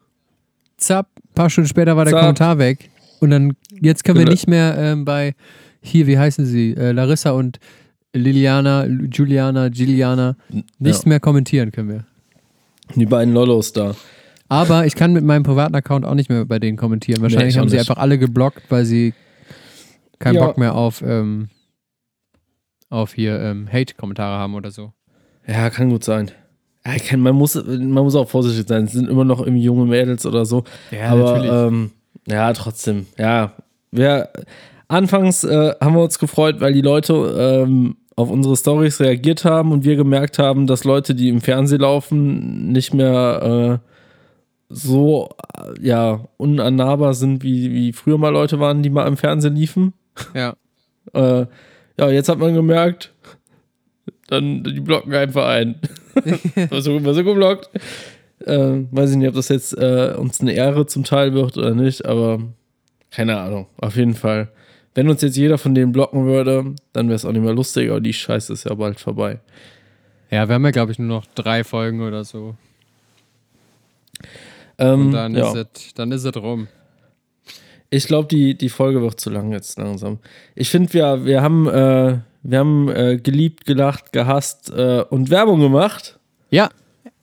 Zapp, ein paar Stunden später war der Zapp. Kommentar weg. Und dann, jetzt können wir Genau. nicht mehr ähm, bei, hier, wie heißen sie, äh, Larissa und Liliana, Juliana, Giliana, nicht Ja. mehr kommentieren können wir. Die beiden Lollos da. Aber ich kann mit meinem privaten Account auch nicht mehr bei denen kommentieren. Wahrscheinlich ich auch haben sie nicht. einfach alle geblockt, weil sie keinen Ja. Bock mehr auf, ähm, auf hier ähm, Hate-Kommentare haben oder so. Ja, kann gut sein. Ja, ich kann, man, muss, man muss auch vorsichtig sein. Es sind immer noch irgendwie junge Mädels oder so. Ja, Aber ähm, ja, trotzdem. Ja, wir anfangs äh, haben wir uns gefreut, weil die Leute ähm, auf unsere Stories reagiert haben und wir gemerkt haben, dass Leute, die im Fernsehen laufen, nicht mehr äh, so äh, ja unannahbar sind, wie, wie früher mal Leute waren, die mal im Fernsehen liefen. ja. [LAUGHS] Äh, ja, jetzt hat man gemerkt, dann die blocken einfach ein. [LAUGHS] so, war so geblockt. Äh, weiß ich nicht, ob das jetzt äh, uns eine Ehre zum Teil wird oder nicht, aber keine Ahnung. Auf jeden Fall. Wenn uns jetzt jeder von denen blocken würde, dann wäre es auch nicht mehr lustig, aber die Scheiße ist ja bald vorbei. Ja, wir haben ja, glaube ich, nur noch drei Folgen oder so. Ähm, Und dann, ja. ist es, dann ist es rum. Ich glaube, die, die Folge wird zu lang jetzt langsam. Ich finde, wir, wir haben, äh, wir haben äh, geliebt, gelacht, gehasst äh, und Werbung gemacht. Ja.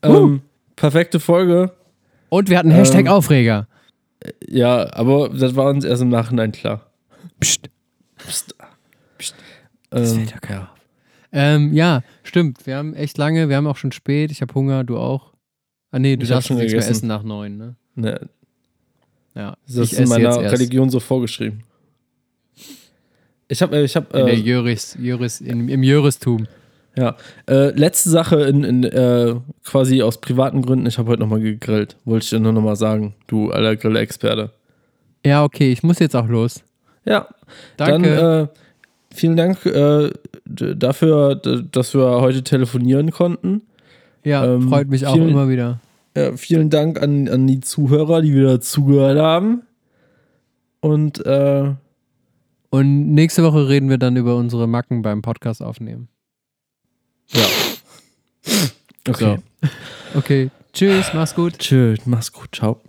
Ähm, perfekte Folge. Und wir hatten Hashtag Ähm, Aufreger. Ja, aber das war uns erst im Nachhinein klar. Psst. Psst. Psst. Das Ähm, fällt ja keiner auf. Ähm, ja, stimmt. Wir haben echt lange, wir haben auch schon spät. Ich habe Hunger, du auch. Ah, nee, du Ich darfst schon nichts mehr gegessen. essen nach neun, ne? ne, Ja. das ist in meiner. Religion so vorgeschrieben. Ich habe, ich habe, In der äh, Jöris, Jöris, in, im Jöristum. ja, äh, letzte Sache in, in äh, quasi aus privaten Gründen. Ich habe heute nochmal gegrillt. Wollte ich dir nur nochmal sagen, du alter Grillexperte. Ja, okay, ich muss jetzt auch los. Ja, Danke. dann äh, vielen Dank äh, dafür, dass wir heute telefonieren konnten. ja, ähm, freut mich auch vielen- immer wieder. Ja, vielen Dank an, an die Zuhörer, die wieder zugehört haben. Und äh, Und nächste Woche reden wir dann über unsere Macken beim Podcast aufnehmen. ja. Okay. Okay, tschüss, mach's gut. Tschüss, mach's gut, ciao.